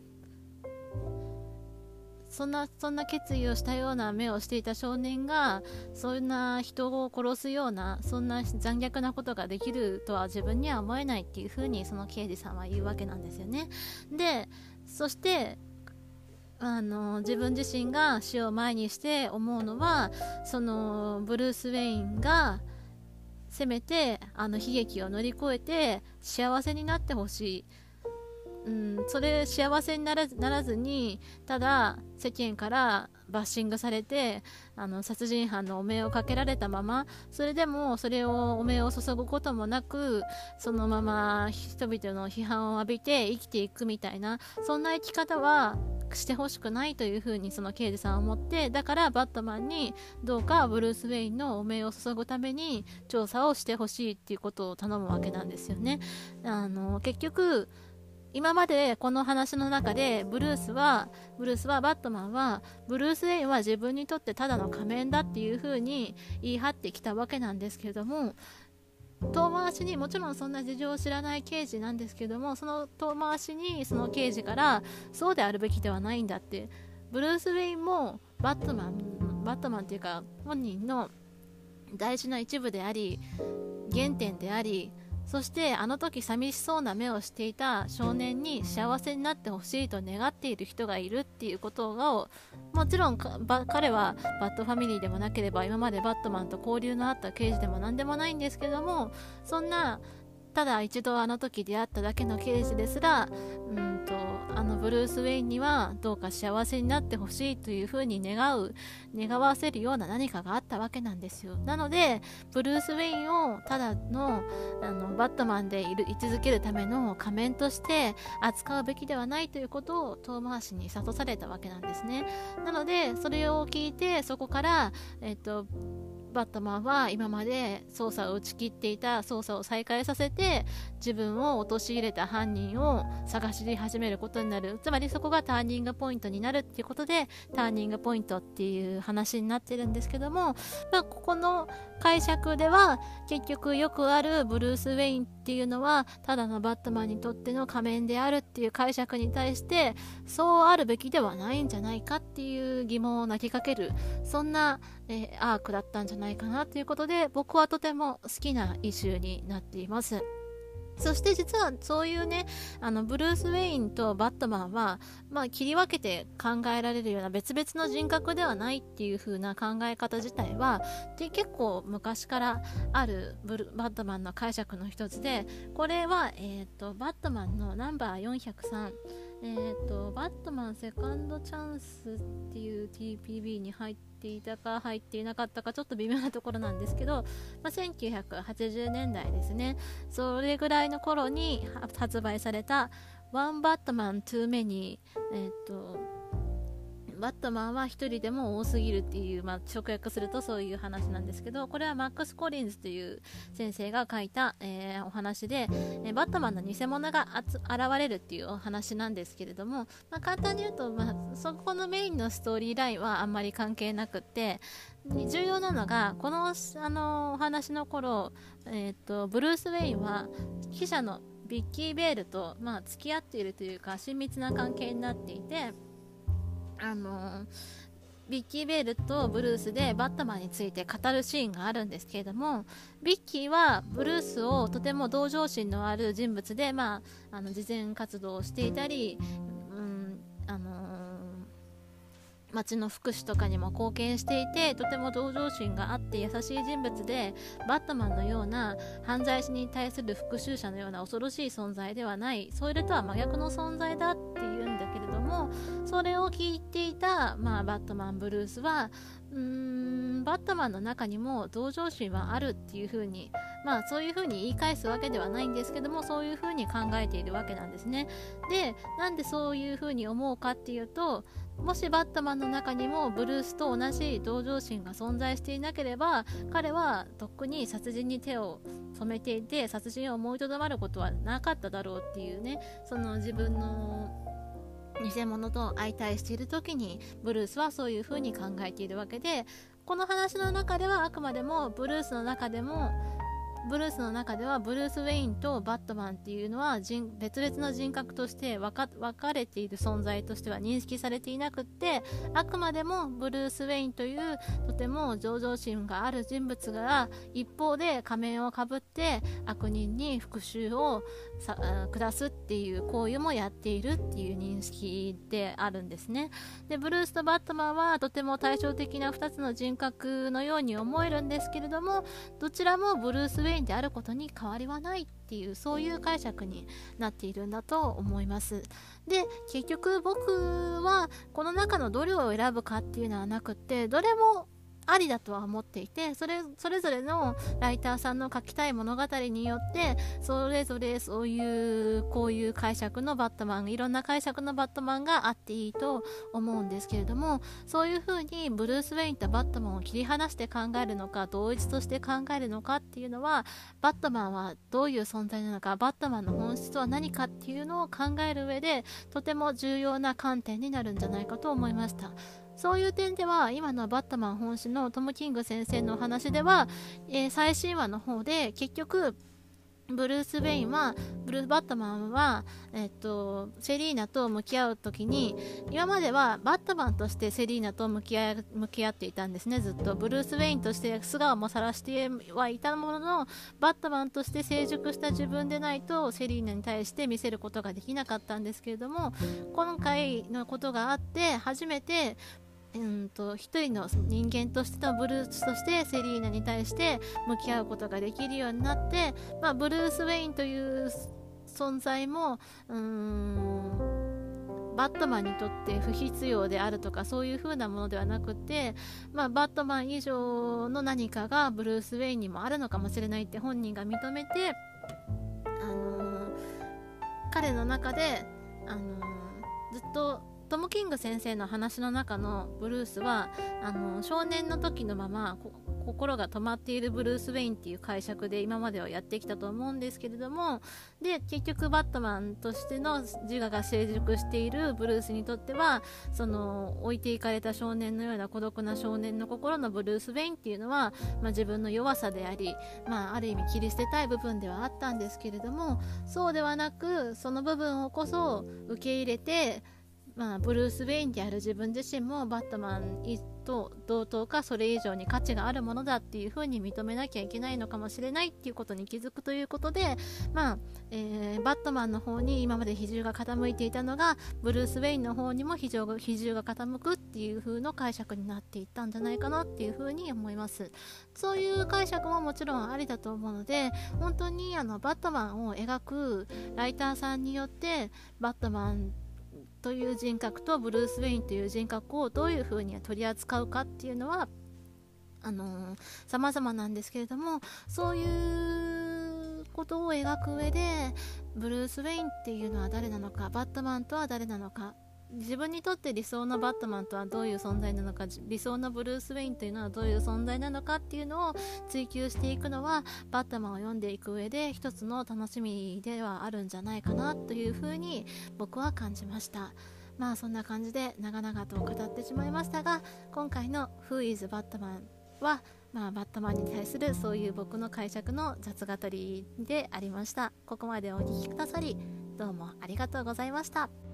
そんなそんな決意をしたような目をしていた少年がそんな人を殺すようなそんな残虐なことができるとは自分には思えないっていうふうにその刑事さんは言うわけなんですよね。でそしてあの自分自身が死を前にして思うのはそのブルース・ウェインがせめてあの悲劇を乗り越えて幸せになってほしい、うん、それ幸せにならならずにただ世間からバッシングされてあの殺人犯の汚名をかけられたままそれでもそれを汚名を注ぐこともなくそのまま人々の批判を浴びて生きていくみたいなそんな生き方はしてほしくないというふうにその刑事さんは思ってだからバットマンにどうかブルース・ウェインの汚名を注ぐために調査をしてほしいっていうことを頼むわけなんですよね。あの結局今までこの話の中でブルースはブルースはバットマンはブルース・ウェインは自分にとってただの仮面だっていう風に言い張ってきたわけなんですけれども遠回しにもちろんそんな事情を知らない刑事なんですけれどもその遠回しにその刑事からそうであるべきではないんだって。ブルース・ウェインもバットマンバットマンっていうか本人の大事な一部であり原点でありそしてあの時寂しそうな目をしていた少年に幸せになってほしいと願っている人がいるっていうことをもちろん彼はバッドファミリーでもなければ今までバットマンと交流のあった刑事でも何でもないんですけどもそんなただ一度あの時出会っただけの刑事ですらうんとあのブルース・ウェインにはどうか幸せになってほしいというふうに願う願わせるような何かがあったわけなんですよ。なのでブルース・ウェインをただのあのバットマンでいる居続けるための仮面として扱うべきではないということを遠回しに諭されたわけなんですね。なのでそれを聞いてそこから、えっとバットマンは今まで捜査を打ち切っていた捜査を再開させて自分を陥れた犯人を探し始めることになる。つまりそこがターニングポイントになるっていうことでターニングポイントっていう話になってるんですけども、まあ、ここの解釈では結局よくあるブルース・ウェインっていうのはただのバットマンにとっての仮面であるっていう解釈に対してそうあるべきではないんじゃないかっていう疑問を投げかける。そんな、えー、アークだったんじゃないないかなということで僕はとても好きなイシューになっています。そして実はそういうね、あの、ブルース・ウェインとバットマンは、まあ、切り分けて考えられるような別々の人格ではないっていう風な考え方自体は、で結構昔からあるブルバットマンの解釈の一つで、これは、えっ、ー、と、バットマンのナンバー403、えーと、バットマンセカンドチャンスっていう TPB に入っていたか入っていなかったかちょっと微妙なところなんですけど、まあ、1980年代ですね。それぐらいの頃に発売された One Batman Too Many、えーとバットマンは1人でも多すぎるっていう、まあ、直訳するとそういう話なんですけどこれはマックス・コリンズという先生が書いた、えー、お話で、えー、バットマンの偽物が現れるっていうお話なんですけれども、まあ、簡単に言うと、まあ、そこのメインのストーリーラインはあんまり関係なくって重要なのがこのあのお話の頃、えーと、ブルース・ウェインは記者のビッキー・ベールと、まあ、付き合っているというか親密な関係になっていてあのビッキー・ベールとブルースでバットマンについて語るシーンがあるんですけれどもビッキーはブルースをとても同情心のある人物で、まあ、あの慈善活動をしていたり、うんあの町の福祉とかにも貢献していてとても同情心があって優しい人物でバットマンのような犯罪者に対する復讐者のような恐ろしい存在ではないそれとは真逆の存在だっていうもそれを聞いていた、まあ、バットマンブルースはうーんバットマンの中にも同情心はあるっていう風にまあそういう風に言い返すわけではないんですけどもそういう風に考えているわけなんですね。でなんでそういう風に思うかっていうともしバットマンの中にもブルースと同じ同情心が存在していなければ彼はとっくに殺人に手を染めていて殺人を思いとどまることはなかっただろうっていうねその自分の偽物と相対している時にブルースはそういうふうに考えているわけでこの話の中ではあくまでもブルースの中でもブルースの中ではブルース・ウェインとバットマンっていうのは別々の人格として分かれている存在としては認識されていなくってあくまでもブルース・ウェインというとても上場心がある人物が一方で仮面をかぶって悪人に復讐を下すっていう行為もやっているっていう認識であるんですね。でブルースとバットマンはとても対照的な2つの人格のように思えるんですけれどもどちらもブルース・ウェインインであることに変わりはないっていうそういう解釈になっているんだと思います。で結局僕はこの中のどれを選ぶかっていうのはなくってどれもありだとは思っていてそれそれぞれのライターさんの書きたい物語によってそれぞれそういうこういう解釈のバットマンいろんな解釈のバットマンがあっていいと思うんですけれどもそういう風にブルース・ウェインとバットマンを切り離して考えるのか同一として考えるのかっていうのはバットマンはどういう存在なのかバットマンの本質とは何かっていうのを考える上でとても重要な観点になるんじゃないかと思いました。そういう点では今のバットマン本誌のトム・キング先生のお話では、えー、最新話の方で結局ブルース・ウェインはブルース・バットマンは、えっと、セリーナと向き合う時に今まではバットマンとしてセリーナと向き合向き合っていたんですねずっと。ブルース・ウェインとして素顔も晒してはいたもののバットマンとして成熟した自分でないとセリーナに対して見せることができなかったんですけれども今回のことがあって初めてうんと一人の人間としてのブルースとしてセリーナに対して向き合うことができるようになって、まあ、ブルース・ウェインという存在もうーんバットマンにとって不必要であるとかそういう風なものではなくて、まあ、バットマン以上の何かがブルース・ウェインにもあるのかもしれないって本人が認めて、あのー、彼の中で、あのー、ずっとトム・キング先生の話の中のブルースはあの少年の時のまま心が止まっているブルース・ウェインっていう解釈で今まではやってきたと思うんですけれどもで結局バットマンとしての自我が成熟しているブルースにとってはその置いていかれた少年のような孤独な少年の心のブルース・ウェインっていうのは、まあ、自分の弱さであり、まあ、ある意味切り捨てたい部分ではあったんですけれどもそうではなくその部分をこそ受け入れてまあ、ブルース・ウェインである自分自身もバットマンと同等かそれ以上に価値があるものだっていうふうに認めなきゃいけないのかもしれないっていうことに気づくということで、まあえー、バットマンの方に今まで比重が傾いていたのがブルース・ウェインの方にも比重が比重が傾くっていう風の解釈になっていったんじゃないかなっていうふうに思います。そういう解釈ももちろんありだと思うので本当にあのバットマンを描くライターさんによってバットマンという人格とブルース・ウェインという人格をどういうふうに取り扱うかっていうのはあのー、様々なんですけれどもそういうことを描く上でブルース・ウェインっていうのは誰なのかバットマンとは誰なのか自分にとって理想のバットマンとはどういう存在なのか理想のブルース・ウェインというのはどういう存在なのかっていうのを追求していくのはバットマンを読んでいく上で一つの楽しみではあるんじゃないかなというふうに僕は感じましたまあそんな感じで長々と語ってしまいましたが今回の「Who is Batman」はまあ、バットマンに対するそういう僕の解釈の雑語りでありましたここまでお聴きくださりどうもありがとうございました。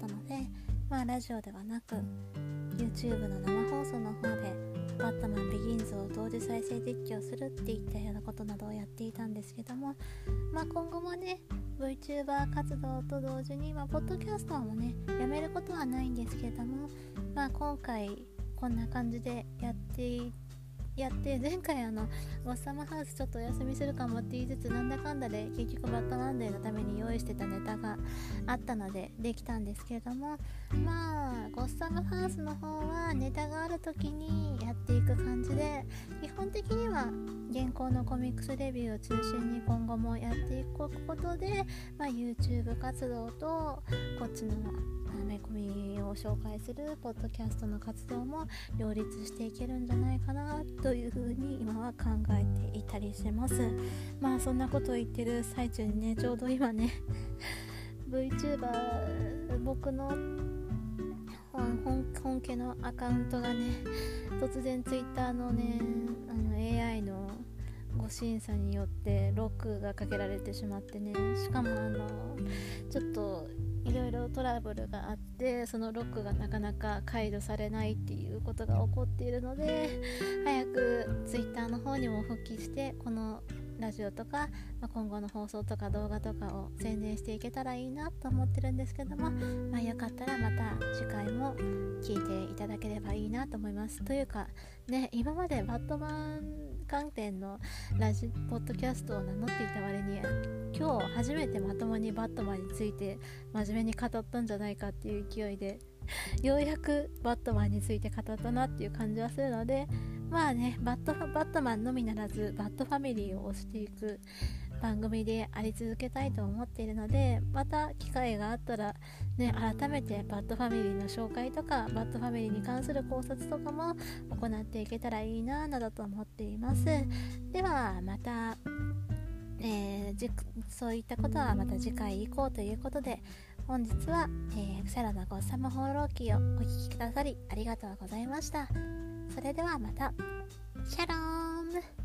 ったのでまあラジオではなく YouTube の生放送の方でバットマン Begins を同時再生実況するっていったようなことなどをやっていたんですけどもまあ今後もね VTuber 活動と同時に、まあ、ポッドキャスターもねやめることはないんですけれどもまあ今回こんな感じでやっていやって前回あのゴッサムハウスちょっとお休みするかもって言いつつなんだかんだで結局バットマンデーのために用意してたネタがあったのでできたんですけれどもまあゴッサムハウスの方はネタがある時にやっていく感じで基本的には現行のコミックスレビューを中心に今後もやっていくことで、まあ、YouTube 活動とこっちのアメコミを紹介するポッドキャストの活動も両立していけるんじゃないかなというふうに今は考えていたりします。[laughs] まあそんなことを言ってる最中にねちょうど今ね [laughs] VTuber 僕の本家のアカウントがね突然 Twitter のねあの AI のご審査によってロックがかけられてしまってねしかもあのちょっといろいろトラブルがあってそのロックがなかなか解除されないっていうことが起こっているので早く Twitter の方にも復帰してこのラジオとか、まあ、今後の放送とか動画とかを宣伝していけたらいいなと思ってるんですけども、まあ、よかったらまた次回も聞いていただければいいなと思います。というかね今までバットマン観点のラジポッドキャストを名乗っていた割に今日初めてまともにバットマンについて真面目に語ったんじゃないかっていう勢いでようやくバットマンについて語ったなっていう感じはするのでまあねバットバットマンのみならずバットファミリーを推していく番組であり続けたいと思っているのでまた機会があったらね改めてバットファミリーの紹介とかバットファミリーに関する考察とかも行っていけたらいいななどと思っています。ではまたえー、そういったことはまた次回以降ということで本日は、えー、サラダゴッサム放浪記をお聴きくださりありがとうございました。それではまた。シャローム。